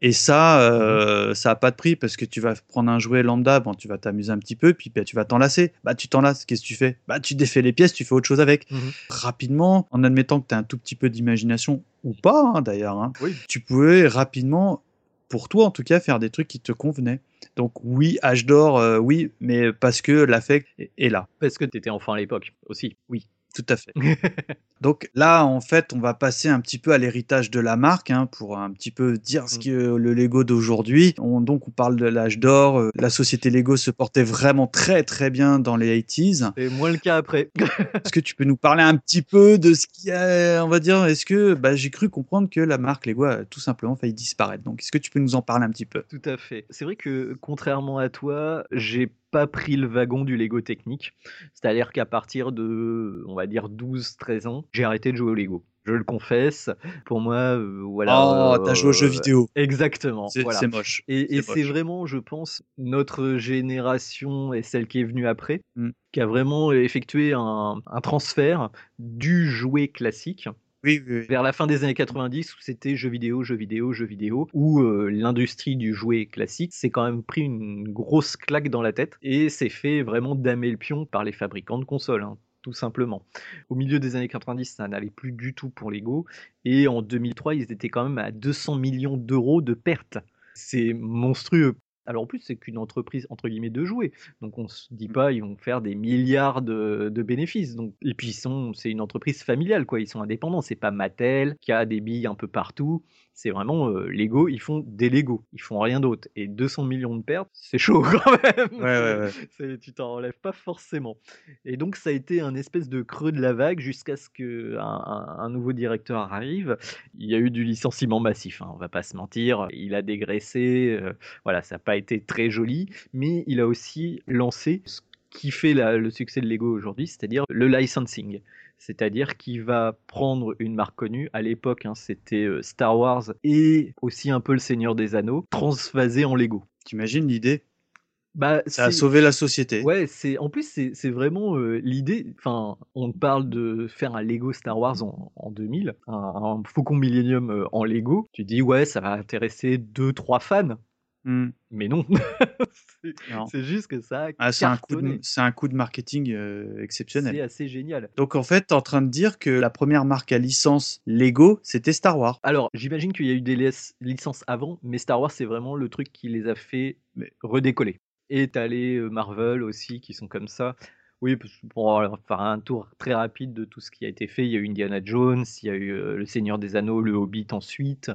Et ça, euh, ça a pas de prix parce que tu vas prendre un jouet lambda, bon, tu vas t'amuser un petit peu, puis bah, tu vas t'en lasser. Bah, tu t'en lasses, qu'est-ce que tu fais? Bah, tu défais les pièces, tu fais autre chose avec. Mhm. Rapidement, en admettant que tu as un tout petit peu d'imagination, ou pas hein, d'ailleurs, hein, Oui. tu pouvais rapidement, pour toi en tout cas, faire des trucs qui te convenaient. Donc oui, âge d'or, euh, oui, mais parce que l'affect est- est là. Parce que tu étais enfant à l'époque aussi. Oui, tout à fait. Donc là, en fait, on va passer un petit peu à l'héritage de la marque hein, pour un petit peu dire ce Mm. que le Lego d'aujourd'hui. On, donc, on parle de l'âge d'or. euh, La société Lego se portait vraiment très très bien dans les 80s. Et moins le cas après. Est-ce que tu peux nous parler un petit peu de ce qui a, on va dire, est-ce que bah, j'ai cru comprendre que la marque Lego a tout simplement failli disparaître. Donc, est-ce que tu peux nous en parler un petit peu? Tout à fait. C'est vrai que contrairement à toi, j'ai pas pris le wagon du Lego technique. C'est-à-dire qu'à partir de, on va dire, 12-13 ans, j'ai arrêté de jouer au Lego. Je le confesse. Pour moi, euh, voilà. Oh, t'as joué aux jeux euh, vidéo. Exactement. C'est voilà. moche. Et, C'est vraiment, je pense, notre génération et celle qui est venue après, Mm. qui a vraiment effectué un, un transfert du jouet classique Vers la fin des années 90 où c'était jeux vidéo, jeux vidéo, jeux vidéo, où euh, l'industrie du jouet classique s'est quand même pris une grosse claque dans la tête et s'est fait vraiment damer le pion par les fabricants de consoles. hein, tout simplement. Au milieu des années 90, ça n'allait plus du tout pour Lego, et en 2003, ils étaient quand même à 200 millions d'euros de pertes. C'est monstrueux. Alors en plus, c'est qu'une entreprise entre guillemets de jouets, donc on se dit pas ils vont faire des milliards de, de bénéfices. Donc et puis ils sont, c'est une entreprise familiale quoi, ils sont indépendants. C'est pas Mattel qui a des billes un peu partout. C'est vraiment euh, Lego, ils font des Lego, ils font rien d'autre. Et 200 millions de pertes, c'est chaud quand même. Ouais, ouais, ouais. Tu t'en relèves pas forcément. Et donc ça a été un espèce de creux de la vague jusqu'à ce que un nouveau directeur arrive. Il y a eu du licenciement massif, hein, on va pas se mentir. Il a dégraissé, euh, voilà, ça n'a pas été très joli, mais il a aussi lancé ce qui fait la- le succès de Lego aujourd'hui, c'est-à-dire le licensing. C'est-à-dire qu'il va prendre une marque connue. À l'époque, hein, c'était euh, Star Wars et aussi un peu le Seigneur des Anneaux, transvasé en Lego. T'imagines l'idée? Bah, Ça a sauvé la société. Ouais, c'est en plus c'est vraiment euh, l'idée. Enfin, on parle de faire un Lego Star Wars en, en 2000, un, un Faucon Millennium euh, en Lego. Tu dis ouais, ça va intéresser deux trois fans, Hmm. mais non. C'est- juste que ça Ah, c'est un coup de, cartonné. c'est un coup de marketing euh, exceptionnel. C'est assez génial. Donc en fait, t'es en train de dire que la première marque à licence Lego, c'était Star Wars. Alors, j'imagine qu'il y a eu des lic- licences avant, mais Star Wars, c'est vraiment le truc qui les a fait redécoller. Et t'as les euh, Marvel aussi qui sont comme ça. Oui, pour faire un tour très rapide de tout ce qui a été fait, il y a eu Indiana Jones, il y a eu euh, Le Seigneur des Anneaux, Le Hobbit ensuite,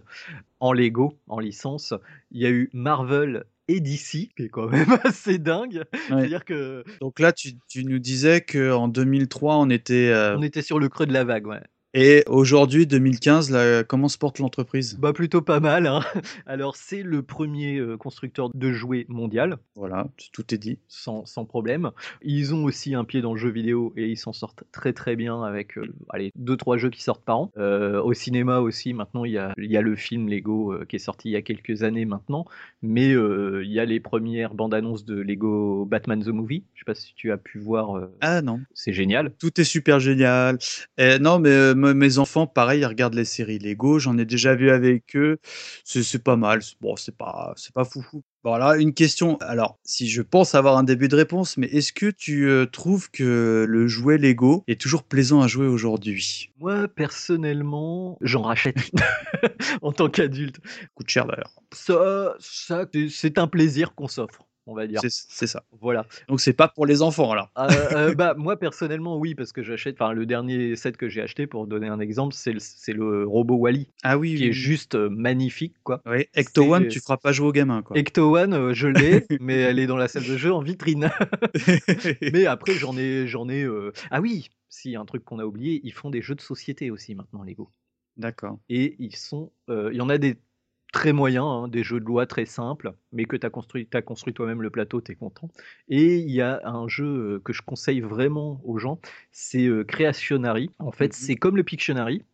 en Lego, en licence. Il y a eu Marvel et DC, qui est quand même assez dingue. C'est-à-dire que Donc là, tu, tu nous disais qu'en 2003, on était... euh, on était sur le creux de la vague, ouais. Et aujourd'hui, 2015, là, comment se porte l'entreprise? Bah plutôt pas mal. hein. Alors c'est le premier euh, constructeur de jouets mondial. Voilà, tout est dit. Sans, sans problème. Ils ont aussi un pied dans le jeu vidéo et ils s'en sortent très très bien avec euh, allez, deux trois jeux qui sortent par an. Euh, au cinéma aussi, maintenant il y a, il y a le film Lego euh, qui est sorti il y a quelques années maintenant, mais il y a les premières bandes annonces de Lego Batman the Movie. Je sais pas si tu as pu voir. Ah non. C'est génial. Tout est super génial. Eh, non, mais mes enfants, pareil, ils regardent les séries Lego. J'en ai déjà vu avec eux. C'est pas mal. C'est- Bon, c'est pas, c'est pas foufou. Voilà, une question. Alors, si je pense avoir un début de réponse, mais est-ce que tu euh, trouves que le jouet Lego est toujours plaisant à jouer aujourd'hui? Moi personnellement, j'en rachète en tant qu'adulte. Coûte cher d'ailleurs. Ça, ça c'est un plaisir qu'on s'offre, on va dire. C'est ça. Voilà. Donc c'est pas pour les enfants alors. Euh, euh, bah, moi personnellement oui parce que j'achète enfin le dernier set que j'ai acheté pour donner un exemple c'est le, le robot Wally Ah oui, qui oui, est juste euh, magnifique quoi Oui, Ecto One, tu feras pas jouer aux gamins quoi. Ecto One euh, je l'ai mais elle est dans la salle de jeu en vitrine mais après j'en ai j'en ai euh, ah oui si un truc qu'on a oublié ils font des jeux de société aussi maintenant Lego D'accord. et ils sont euh, il y en a des très moyens, hein, des jeux de loi très simples, mais que tu as construit, t'as construit toi-même le plateau, tu es content. Et il y a un jeu euh, que je conseille vraiment aux gens, c'est euh, Creationary. En fait, c'est comme le Pictionary,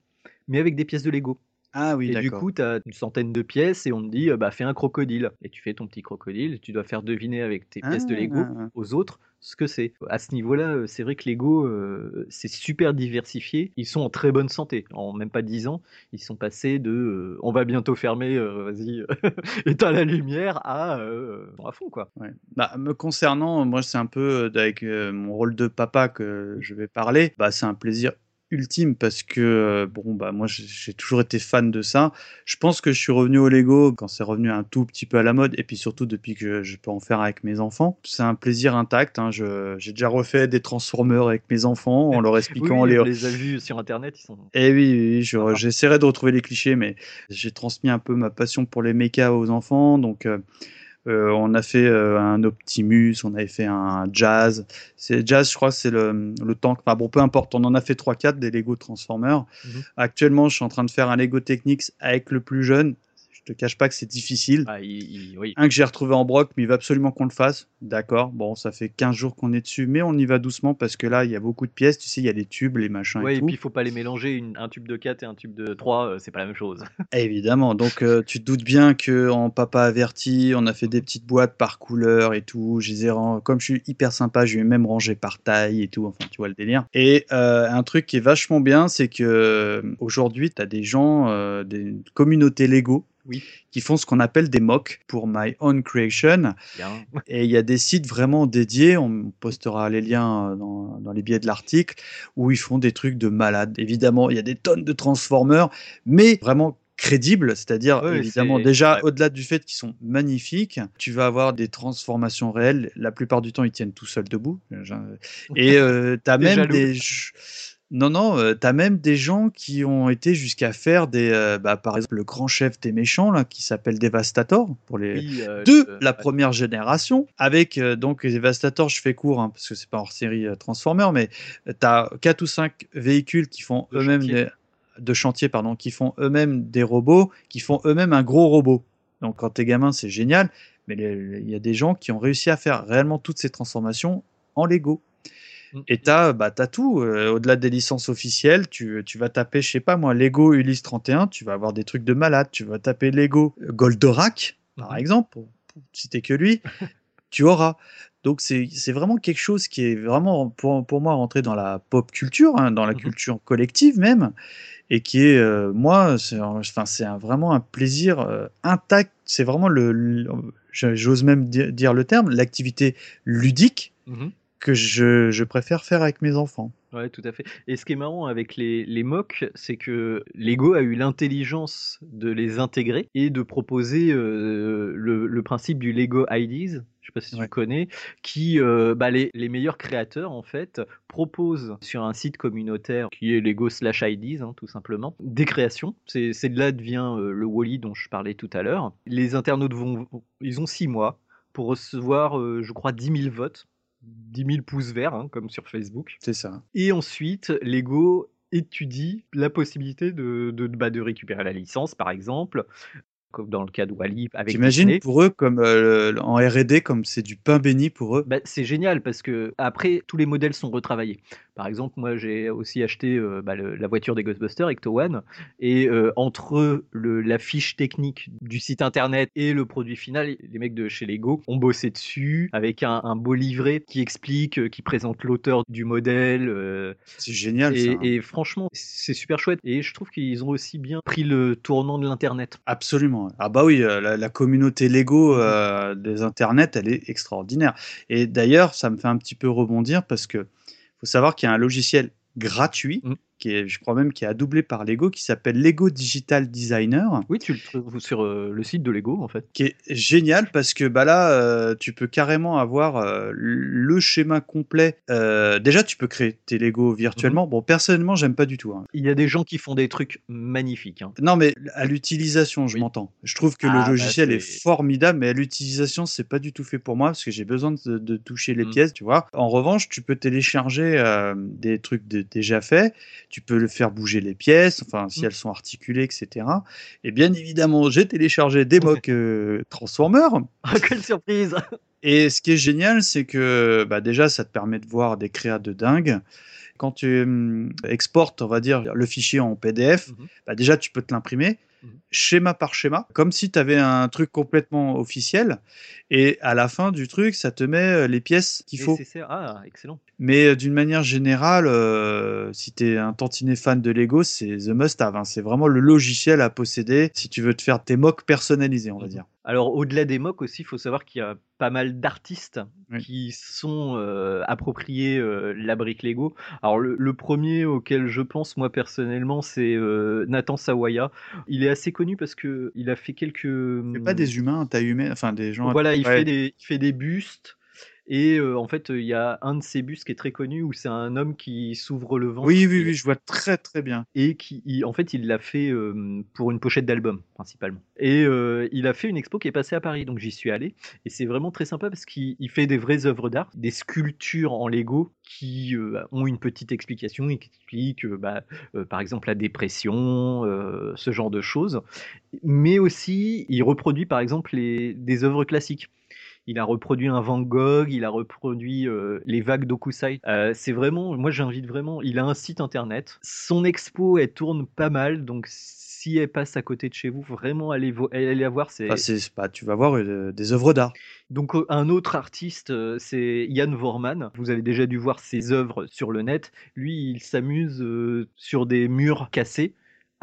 mais avec des pièces de Lego. Ah oui, Et du coup, tu as une centaine de pièces et on te dit, euh, bah, fais un crocodile. Et tu fais ton petit crocodile tu dois faire deviner avec tes pièces de Lego Ah. aux autres ce que c'est. À ce niveau-là, euh, c'est vrai que Lego, euh, c'est super diversifié. Ils sont en très bonne santé. En même pas 10 ans, ils sont passés de euh, on va bientôt fermer, vas-y, éteins la lumière à à fond, quoi. Bah, me concernant, moi, c'est un peu avec mon rôle de papa que je vais parler. Bah, c'est un plaisir ultime parce que euh, bon bah moi j'ai- toujours été fan de ça. Je pense que je suis revenu au Lego quand c'est revenu un tout petit peu à la mode et puis surtout depuis que je peux en faire avec mes enfants. C'est un plaisir intact. hein. J'ai déjà refait des Transformers avec mes enfants en leur expliquant oui, les, on les a vus sur internet, ils sont. eh oui, oui, oui, je- j'essaierai de retrouver les clichés, mais j'ai transmis un peu ma passion pour les mechas aux enfants. Donc, euh, euh, on a fait euh, un Optimus, on avait fait un Jazz. C'est Jazz, je crois, c'est le, le tank. Enfin bon, peu importe, on en a fait 3-4 des Lego Transformers. Mhm. Actuellement, je suis en train de faire un Lego Technics avec le plus jeune. Te cache pas que c'est difficile. Ah, il- il- oui. Un que j'ai retrouvé en broc, mais il va absolument qu'on le fasse. D'accord, bon, ça fait 15 jours qu'on est dessus, mais on y va doucement parce que là, il y a beaucoup de pièces. Tu sais, il y a les tubes, les machins Ouais, et et tout. puis il faut pas les mélanger. Une- un tube de 4 et un tube de 3, euh, c'est pas la même chose. Évidemment, donc euh, tu te doutes bien que en papa averti, on a fait des petites boîtes par couleur et tout. Ai comme je suis hyper sympa, je vais même ranger par taille et tout. Enfin, tu vois le délire. Et euh, un truc qui est vachement bien, c'est que aujourd'hui, tu as des gens, des communautés Lego. Oui. qui font ce qu'on appelle des mocks pour My Own Creation. Bien. Et il y a des sites vraiment dédiés, on postera les liens euh, dans, dans les billets de l'article, où ils font des trucs de malades. Évidemment, il y a des tonnes de Transformers, mais vraiment crédibles, c'est-à-dire évidemment déjà au-delà du fait qu'ils sont magnifiques, tu vas avoir des transformations réelles. La plupart du temps, ils tiennent tout seuls debout. Et euh, t'as T'es même jaloux. des non, non, euh, t'as même des gens qui ont été jusqu'à faire des, euh, bah, par exemple, le grand chef des méchants là, qui s'appelle Devastator pour les Oui, euh, de la première génération, avec euh, donc Devastator, je fais court hein, parce que c'est pas hors série euh, Transformer, mais t'as quatre ou cinq véhicules qui font De eux-mêmes chantier. des de chantier, pardon, qui font eux-mêmes des robots, qui font eux-mêmes un gros robot. Donc quand t'es gamin, c'est génial, mais les- il y a des gens qui ont réussi à faire réellement toutes ces transformations en Lego. Mm. Et t'as bah, t'as tout, euh, au-delà des licences officielles, tu, tu vas taper, je sais pas moi, Lego Ulysse 31, tu vas avoir des trucs de malade, tu vas taper Lego Goldorak, par Mhm. exemple, pour, pour citer que lui, tu auras. Donc c'est vraiment quelque chose qui est vraiment pour, pour moi rentré dans la pop culture, hein, dans la Mhm. culture collective même, et qui est, euh, moi, c'est enfin, c'est vraiment un plaisir euh, intact, c'est vraiment le, le- j'ose même di- dire le terme, l'activité ludique Mhm. Que je, je préfère faire avec mes enfants. Ouais, tout à fait. Et ce qui est marrant avec les, les mocks, c'est que Lego a eu l'intelligence de les intégrer et de proposer euh, le, le principe du Lego IDs, je sais pas si tu connais, qui, euh, bah, les, les meilleurs créateurs, en fait, proposent sur un site communautaire qui est Lego slash IDs, hein, tout simplement, des créations. C'est c'est de là devient euh, le Wally dont je parlais tout à l'heure. Les internautes vont, ils ont six mois pour recevoir, euh, je crois, 10 000 votes. 10 000 pouces verts, hein, comme sur Facebook. C'est ça. Et ensuite, Lego étudie la possibilité de, de, bah, de récupérer la licence, par exemple, comme dans le cas de Wally avec T'imagines Disney. pour eux comme euh, en R&D comme c'est du pain béni pour eux? Bah, c'est génial parce que après tous les modèles sont retravaillés. Par exemple, moi j'ai aussi acheté euh, bah, le- la voiture des Ghostbusters Ecto One et euh, entre le, la fiche technique du site internet et le produit final, les mecs de chez Lego ont bossé dessus avec un, un beau livret qui explique, qui présente l'auteur du modèle. C'est génial et, ça. hein. et franchement, c'est super chouette. Et je trouve qu'ils ont aussi bien pris le tournant de l'internet. Absolument. Ah bah oui, euh, la, communauté Lego euh, des internets, elle est extraordinaire. Et d'ailleurs, ça me fait un petit peu rebondir parce que faut savoir qu'il y a un logiciel gratuit qui est, je crois même, qui est doublé par Lego, qui s'appelle Lego Digital Designer. Oui, tu le trouves sur euh, le site de Lego en fait. Qui est génial parce que bah là, euh, tu peux carrément avoir euh, le schéma complet. Déjà, tu peux créer tes Lego Mhm. virtuellement. Bon, personnellement, j'aime pas du tout. hein. Il y a des gens qui font des trucs magnifiques. hein. Non, mais à l'utilisation, je m'entends. Je trouve que Ah, le bah, logiciel est formidable, mais à l'utilisation, c'est pas du tout fait pour moi parce que j'ai besoin de, de toucher les Mm. pièces, tu vois. En revanche, tu peux télécharger des trucs de- déjà faits, tu peux le faire bouger les pièces, enfin, si Mm. elles sont articulées, etc. Et bien évidemment, j'ai téléchargé des mocks euh, Transformers. Quelle surprise Et ce qui est génial, c'est que bah, déjà, ça te permet de voir des créas de dingue. Quand tu hum, exportes, on va dire, le fichier en PDF, Mhm. bah, déjà, tu peux te l'imprimer schéma par schéma, comme si tu avais un truc complètement officiel. Et à la fin du truc, ça te met euh, les pièces qu'il faut. Ah, excellent. Mais euh, d'une manière générale, euh, si tu es un tantinet fan de Lego, c'est the must-have. hein. C'est vraiment le logiciel à posséder si tu veux te faire tes mocks personnalisés, on va dire. Alors, au-delà des mocks aussi, il faut savoir qu'il y a pas mal d'artistes qui sont euh, appropriés euh, la brique Lego. Alors, le, le premier auquel je pense, moi personnellement, c'est euh, Nathan Sawaya. Il est assez connu parce que il a fait quelques. C'est pas des humains, taille humaine, enfin des gens. à- Voilà, il, Ouais. fait des, il fait des bustes. Et euh, en fait, il y a un de ces bus qui est très connu où c'est un homme qui s'ouvre le ventre. Oui, oui, oui, je vois très très bien. Et qui, il- en fait, il l'a fait euh, pour une pochette d'album principalement. Et euh, il a fait une expo qui est passée à Paris, donc j'y suis allé. Et c'est vraiment très sympa parce qu'il il fait des vraies œuvres d'art, des sculptures en Lego qui euh, ont une petite explication et qui expliquent, bah, par exemple, la dépression, ce genre de choses. Mais aussi, il reproduit par exemple les, des œuvres classiques. Il a reproduit un Van Gogh, il a reproduit euh, les vagues d'Okusai. Euh, c'est vraiment, moi j'invite vraiment, il a un site internet. Son expo, elle tourne pas mal, donc si elle passe à côté de chez vous, vraiment allez, la voir. C'est Enfin, pas, tu vas voir euh, des œuvres d'art. donc un autre artiste, c'est Jan Vorman. Vous avez déjà dû voir ses œuvres sur le net. Lui, il s'amuse sur des murs cassés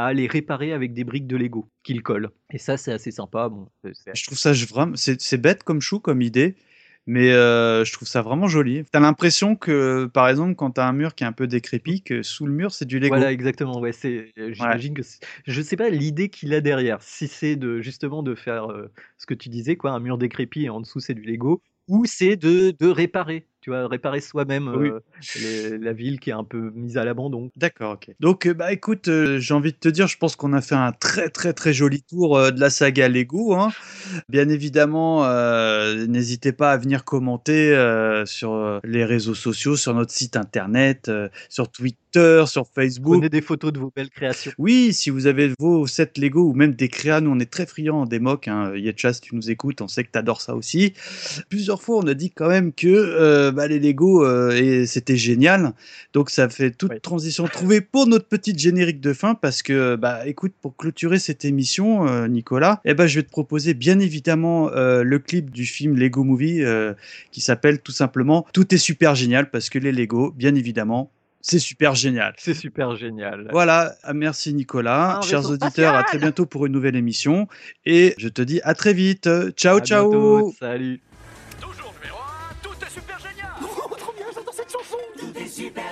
à les réparer avec des briques de Lego qu'il colle. Et ça, c'est assez sympa. Bon, Je trouve ça vraiment, c'est bête comme chou, comme idée, mais euh, je trouve ça vraiment joli. T'as l'impression que, par exemple, quand t'as un mur qui est un peu décrépit, que sous le mur c'est du Lego. Voilà, exactement. Ouais, c'est. euh, J'imagine que. Je sais pas l'idée qu'il a derrière. Si c'est de justement de faire euh, ce que tu disais, quoi, un mur décrépit et en dessous c'est du Lego, ou c'est de, de réparer. Tu vois, réparer soi-même Oui. euh, les- la ville qui est un peu mise à l'abandon. D'accord, ok. Donc, euh, bah écoute, euh, j'ai envie de te dire, je pense qu'on a fait un très très très joli tour euh, de la saga Lego. Hein. Bien évidemment, n'hésitez pas à venir commenter sur les réseaux sociaux, sur notre site internet, sur Twitter, sur Facebook. Prenez des photos de vos belles créations. Oui, si vous avez vos sets Lego ou même des créas, nous on est très friands des mocs. Hein. Yetcha, si tu nous écoutes, on sait que tu adores ça aussi. Plusieurs fois, on a dit quand même que bah, les Lego, euh, et c'était génial. Donc ça fait toute transition trouvée pour notre petite générique de fin parce que, bah, écoute, pour clôturer cette émission, euh, Nicolas, eh ben, je vais te proposer bien évidemment euh, le clip du film Lego Movie euh, qui s'appelle tout simplement Tout est super génial parce que les Lego, bien évidemment, c'est super génial. C'est super génial. Voilà, ah, merci Nicolas. Un Chers auditeurs, à très bientôt pour une nouvelle émission. Et je te dis à très vite. Ciao, À ciao. bientôt, Salut.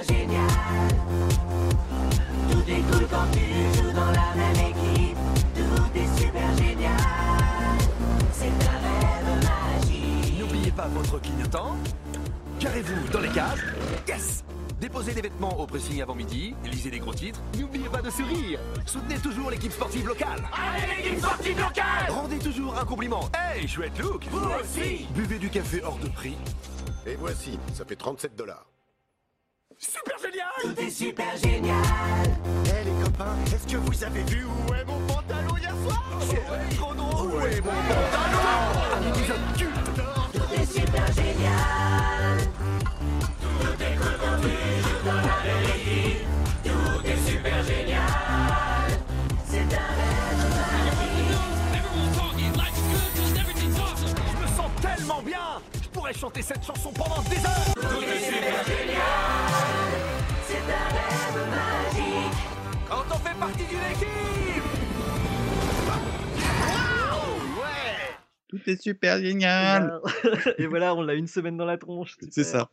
Super génial. Tout est cool quand tu joues dans la même équipe. Tout est super génial. C'est un rêve magique. N'oubliez pas votre clignotant. Carrez-vous dans les cases. Yes Déposez les vêtements au pressing avant midi, lisez les gros titres, n'oubliez pas de sourire. Soutenez toujours l'équipe sportive locale. Allez l'équipe sportive locale Rendez toujours un compliment. Hey, chouette look Vous aussi Buvez du café hors de prix. Et voici, ça fait 37 dollars. Super génial Tout est super génial. Eh les copains, est-ce que vous avez vu où est mon pantalon hier soir? C'est trop drôle? Où est mon pantalon? Un épisode culte Tout est super génial. Chanter cette chanson pendant des heures Tout est super génial. C'est un rêve magique. Quand on fait partie d'une équipe Ouais Tout est super génial. Et voilà, on l'a une semaine dans la tronche. C'est ça.